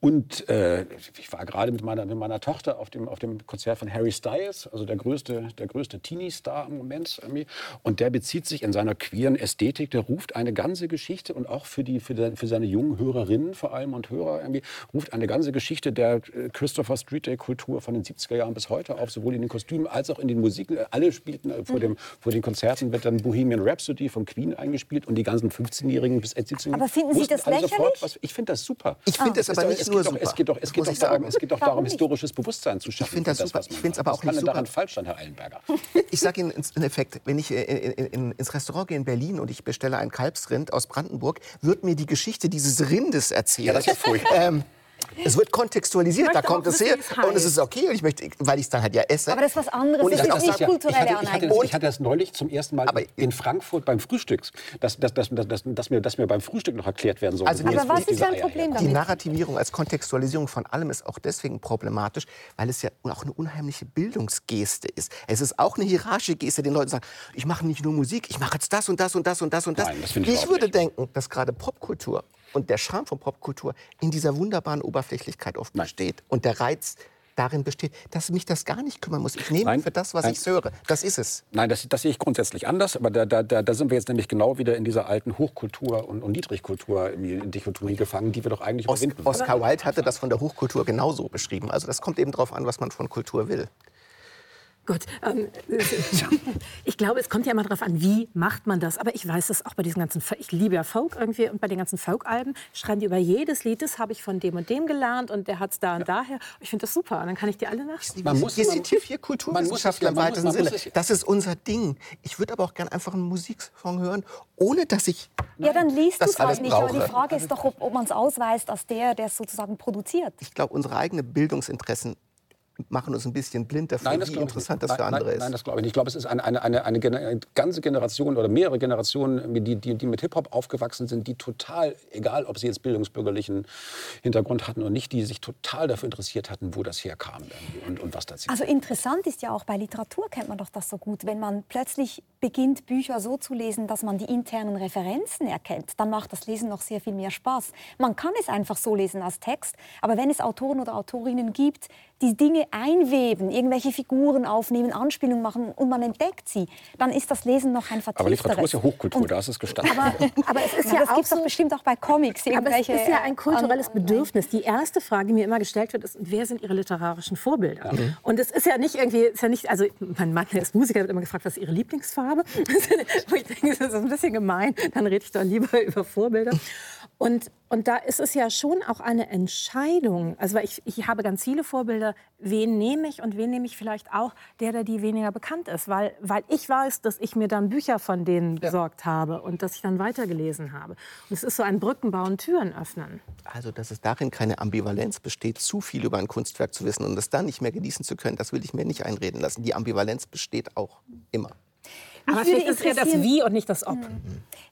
und äh, ich war gerade mit meiner, mit meiner Tochter auf dem, auf dem Konzert von Harry Styles, also der größte, der größte Teenie-Star im Moment. Irgendwie. Und der bezieht sich in seiner queeren Ästhetik, der ruft eine ganze Geschichte und auch für, die, für, die, für seine jungen Hörerinnen vor allem und Hörer irgendwie, ruft eine ganze Geschichte der äh, Christopher Street Day-Kultur von den 70er Jahren bis heute auf, sowohl in den Kostümen als auch in den Musiken. Alle spielten äh, vor, dem, vor den Konzerten, wird dann Bohemian Rhapsody von Queen eingespielt und die ganzen 15-Jährigen bis 17 Aber finden Sie das lächerlich? Sofort, was, ich finde das super. Ich finde es aber nicht es nur geht doch, super. Es geht doch, es geht doch darum, es geht doch darum historisches Bewusstsein zu schaffen. Ich finde das super. man Ich finde es aber auch nicht super. daran falsch sein, Herr Eilenberger? Ich sage Ihnen in Effekt, wenn ich äh, in, in, ins Restaurant gehe in Berlin und ich bestelle ein Kalbsrind aus Brandenburg, wird mir die Geschichte dieses Rindes erzählt. Ja, das ist furchtbar. Es wird kontextualisiert, da kommt es her und es ist okay und ich möchte, weil ich es dann halt ja esse. Aber das ist was anderes. Und ich Das ist nicht sagen, kulturelle ich, hatte, ich, hatte, Aneignung. ich hatte das neulich zum ersten Mal Aber- in Frankfurt beim Frühstück, dass, dass, dass, dass, dass, dass, mir, dass mir beim Frühstück noch erklärt werden soll. Also Aber was ist ein Eier Problem herkommen. Die damit? Narrativierung als Kontextualisierung von allem ist auch deswegen problematisch, weil es ja auch eine unheimliche Bildungsgeste ist. Es ist auch eine hierarchische Geste, den Leuten sagen, ich mache nicht nur Musik, ich mache jetzt das und das und das und das und das. Nein, das finde ich ich würde nicht. denken, dass gerade Popkultur und der Charme von Popkultur in dieser wunderbaren Oberflächlichkeit oft Nein. besteht. Und der Reiz darin besteht, dass mich das gar nicht kümmern muss. Ich nehme Nein, für das, was nein. ich höre. Das ist es. Nein, das, das sehe ich grundsätzlich anders. Aber da, da, da, sind wir jetzt nämlich genau wieder in dieser alten Hochkultur und, und Niedrigkultur in Dichotomie gefangen, die wir doch eigentlich Os überwinden Oscar Wilde hatte das von der Hochkultur genauso beschrieben. Also das kommt eben darauf an, was man von Kultur will. Gut, ähm, ich glaube, es kommt ja immer darauf an, wie macht man das. Aber ich weiß es auch bei diesen ganzen, ich liebe ja Folk irgendwie und bei den ganzen Folk-Alben schreiben die über jedes Lied, das habe ich von dem und dem gelernt und der hat es da und daher. Ich finde das super und dann kann ich die alle nach. Man muss- Hier man- sind hier Kulturwissenschaftler ja, im weitesten Sinne. Das ist unser Ding. Ich würde aber auch gerne einfach einen Musiksong hören, ohne dass ich Ja, dann liest du das es halt nicht. Aber brauche. die Frage ist doch, ob, ob man es ausweist als der, der es sozusagen produziert. Ich glaube, unsere eigenen Bildungsinteressen machen uns ein bisschen blind dafür, Nein, das wie glaube ich interessant nicht. das für nein, andere nein, ist. Nein, das glaube ich nicht. Ich glaube, es ist eine, eine, eine, eine, ganze Generation oder mehrere Generationen, die, die, die mit Hip-Hop aufgewachsen sind, die total, egal ob sie jetzt bildungsbürgerlichen Hintergrund hatten oder nicht, die sich total dafür interessiert hatten, wo das herkam und, und was da Also interessant ist ja auch, bei Literatur kennt man doch das so gut. Wenn man plötzlich beginnt, Bücher so zu lesen, dass man die internen Referenzen erkennt, dann macht das Lesen noch sehr viel mehr Spaß. Man kann es einfach so lesen als Text, aber wenn es Autoren oder Autorinnen gibt, die Dinge einweben, irgendwelche Figuren aufnehmen, Anspielungen machen und man entdeckt sie, dann ist das Lesen noch ein vertiefteres. Aber Literatur ist ja Hochkultur, Und- da ist es gestanden. Aber, aber es ist Na, ja das auch gibt es so, doch bestimmt auch bei Comics. aber es irgendwelche, ist ja ein kulturelles Bedürfnis. Die erste Frage, die mir immer gestellt wird, ist, wer sind Ihre literarischen Vorbilder? Und es ist ja nicht irgendwie, ist ja nicht, also mein Mann, der ist Musiker, wird immer gefragt, was ist Ihre Lieblingsfarbe? Wo ich denke, das ist ein bisschen gemein, dann rede ich doch lieber über Vorbilder. Und, und da ist es ja schon auch eine Entscheidung. Also weil ich, ich habe ganz viele Vorbilder, wen nehme ich und wen nehme ich vielleicht auch, der, der die weniger bekannt ist. Weil, weil ich weiß, dass ich mir dann Bücher von denen besorgt habe und dass ich dann weitergelesen habe. Und es ist so ein Brückenbau und Türen öffnen. Also, dass es darin keine Ambivalenz besteht, zu viel über ein Kunstwerk zu wissen und es dann nicht mehr genießen zu können, das will ich mir nicht einreden lassen. Die Ambivalenz besteht auch immer. Aber würde vielleicht ist eher das Wie und nicht das Ob.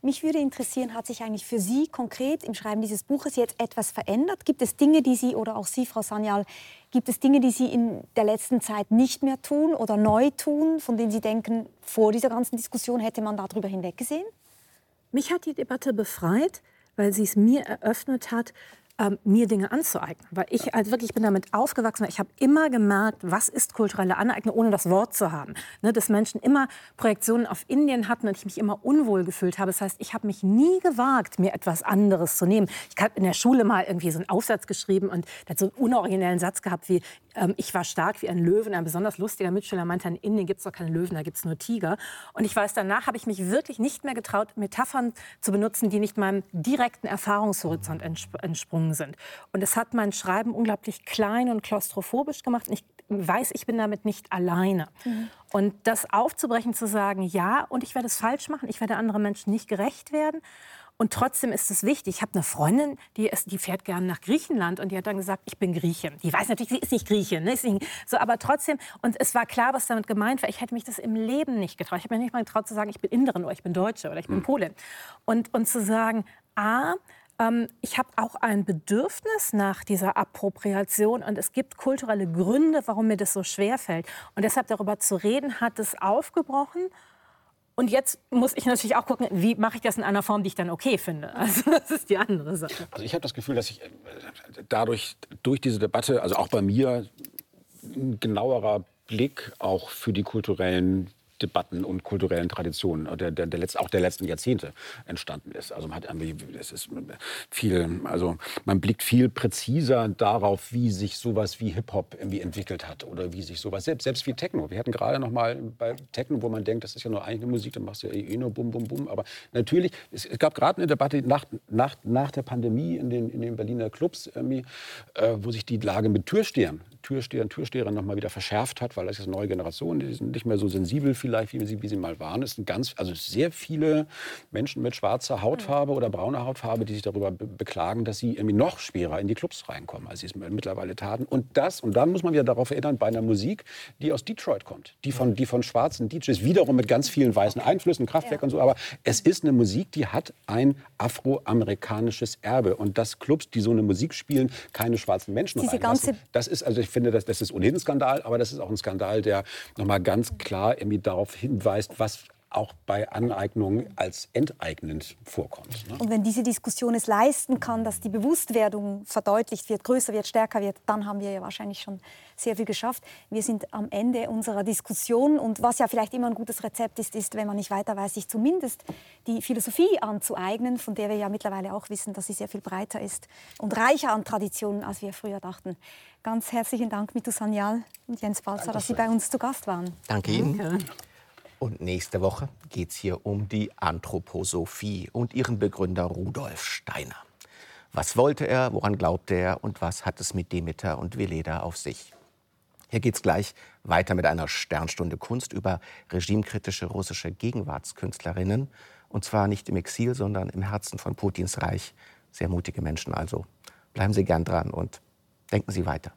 Mich würde interessieren, hat sich eigentlich für Sie konkret im Schreiben dieses Buches jetzt etwas verändert? Gibt es Dinge, die Sie oder auch Sie, Frau Sanyal, gibt es Dinge, die Sie in der letzten Zeit nicht mehr tun oder neu tun, von denen Sie denken, vor dieser ganzen Diskussion hätte man darüber hinweggesehen? Mich hat die Debatte befreit, weil sie es mir eröffnet hat, ähm, mir Dinge anzueignen. Weil ich halt wirklich ich bin damit aufgewachsen, ich habe immer gemerkt, was ist kulturelle Aneignung, ohne das Wort zu haben. Ne, dass Menschen immer Projektionen auf Indien hatten und ich mich immer unwohl gefühlt habe. Das heißt, ich habe mich nie gewagt, mir etwas anderes zu nehmen. Ich habe in der Schule mal irgendwie so einen Aufsatz geschrieben und der so einen unoriginellen Satz gehabt wie, ähm, ich war stark wie ein Löwe. Und ein besonders lustiger Mitschüler meinte, in Indien gibt es doch keine Löwen, da gibt es nur Tiger. Und ich weiß, danach habe ich mich wirklich nicht mehr getraut, Metaphern zu benutzen, die nicht meinem direkten Erfahrungshorizont entsp entsprungen sind. Und es hat mein Schreiben unglaublich klein und klaustrophobisch gemacht. Und ich weiß, ich bin damit nicht alleine. Und das aufzubrechen, zu sagen, ja, und ich werde es falsch machen, ich werde anderen Menschen nicht gerecht werden. Und trotzdem ist es wichtig. Ich habe eine Freundin, die, ist, die fährt gerne nach Griechenland und die hat dann gesagt, ich bin Griechin. Die weiß natürlich, sie ist nicht Griechin. Ne? So, aber trotzdem, und es war klar, was damit gemeint war. Ich hätte mich das im Leben nicht getraut. Ich habe mir nicht mal getraut zu sagen, ich bin Inderin oder ich bin Deutsche oder ich bin hm. Polin. Und, und zu sagen, A, ähm, ich habe auch ein Bedürfnis nach dieser Appropriation und es gibt kulturelle Gründe, warum mir das so schwer fällt. Und deshalb darüber zu reden, hat es aufgebrochen. Und jetzt muss ich natürlich auch gucken, wie mache ich das in einer Form, die ich dann okay finde. Also das ist die andere Sache. Also ich habe das Gefühl, dass ich äh, dadurch durch diese Debatte, also auch bei mir, ein genauerer Blick auch für die kulturellen Debatten und kulturellen Traditionen der, der, der letzten, auch der letzten Jahrzehnte entstanden ist. Also man hat es ist viel, also man blickt viel präziser darauf, wie sich sowas wie Hip Hop irgendwie entwickelt hat oder wie sich sowas selbst selbst wie Techno. Wir hatten gerade noch mal bei Techno, wo man denkt, das ist ja nur eigentlich eine Musik, dann machst du ja eh nur bum bum bum. Aber natürlich, es, es gab gerade eine Debatte nach, nach, nach der Pandemie in den, in den Berliner Clubs, äh, wo sich die Lage mit Türstehern Türsteher und Türsteherin noch mal wieder verschärft hat, weil das ist eine neue Generation, die sind nicht mehr so sensibel vielleicht, wie sie, wie sie mal waren. Es sind ganz, also sehr viele Menschen mit schwarzer Hautfarbe oder brauner Hautfarbe, die sich darüber be beklagen, dass sie irgendwie noch schwerer in die Clubs reinkommen, als sie es mittlerweile taten. Und das, und dann muss man wieder darauf erinnern, bei einer Musik, die aus Detroit kommt, die von, die von schwarzen DJs, wiederum mit ganz vielen weißen Einflüssen, Kraftwerk ja. und so, aber es ist eine Musik, die hat ein afroamerikanisches Erbe. Und dass Clubs, die so eine Musik spielen, keine schwarzen Menschen Diese reinlassen, das ist, also finde, das, das ist ohnehin ein Skandal, aber das ist auch ein Skandal, der nochmal ganz klar irgendwie darauf hinweist, was auch bei Aneignung als enteignend vorkommt. Ne? Und wenn diese Diskussion es leisten kann, dass die Bewusstwerdung verdeutlicht wird, größer wird, stärker wird, dann haben wir ja wahrscheinlich schon sehr viel geschafft. Wir sind am Ende unserer Diskussion und was ja vielleicht immer ein gutes Rezept ist, ist, wenn man nicht weiter weiß, sich zumindest die Philosophie anzueignen, von der wir ja mittlerweile auch wissen, dass sie sehr viel breiter ist und reicher an Traditionen, als wir früher dachten. Ganz herzlichen Dank, Mitu Sanyal und Jens Balzer, dass Sie bei uns zu Gast waren. Danke Ihnen. Danke. Und nächste Woche geht es hier um die Anthroposophie und ihren Begründer Rudolf Steiner. Was wollte er, woran glaubte er und was hat es mit Demeter und Veleda auf sich? Hier geht es gleich weiter mit einer Sternstunde Kunst über regimekritische russische Gegenwartskünstlerinnen. Und zwar nicht im Exil, sondern im Herzen von Putins Reich. Sehr mutige Menschen also. Bleiben Sie gern dran und denken Sie weiter.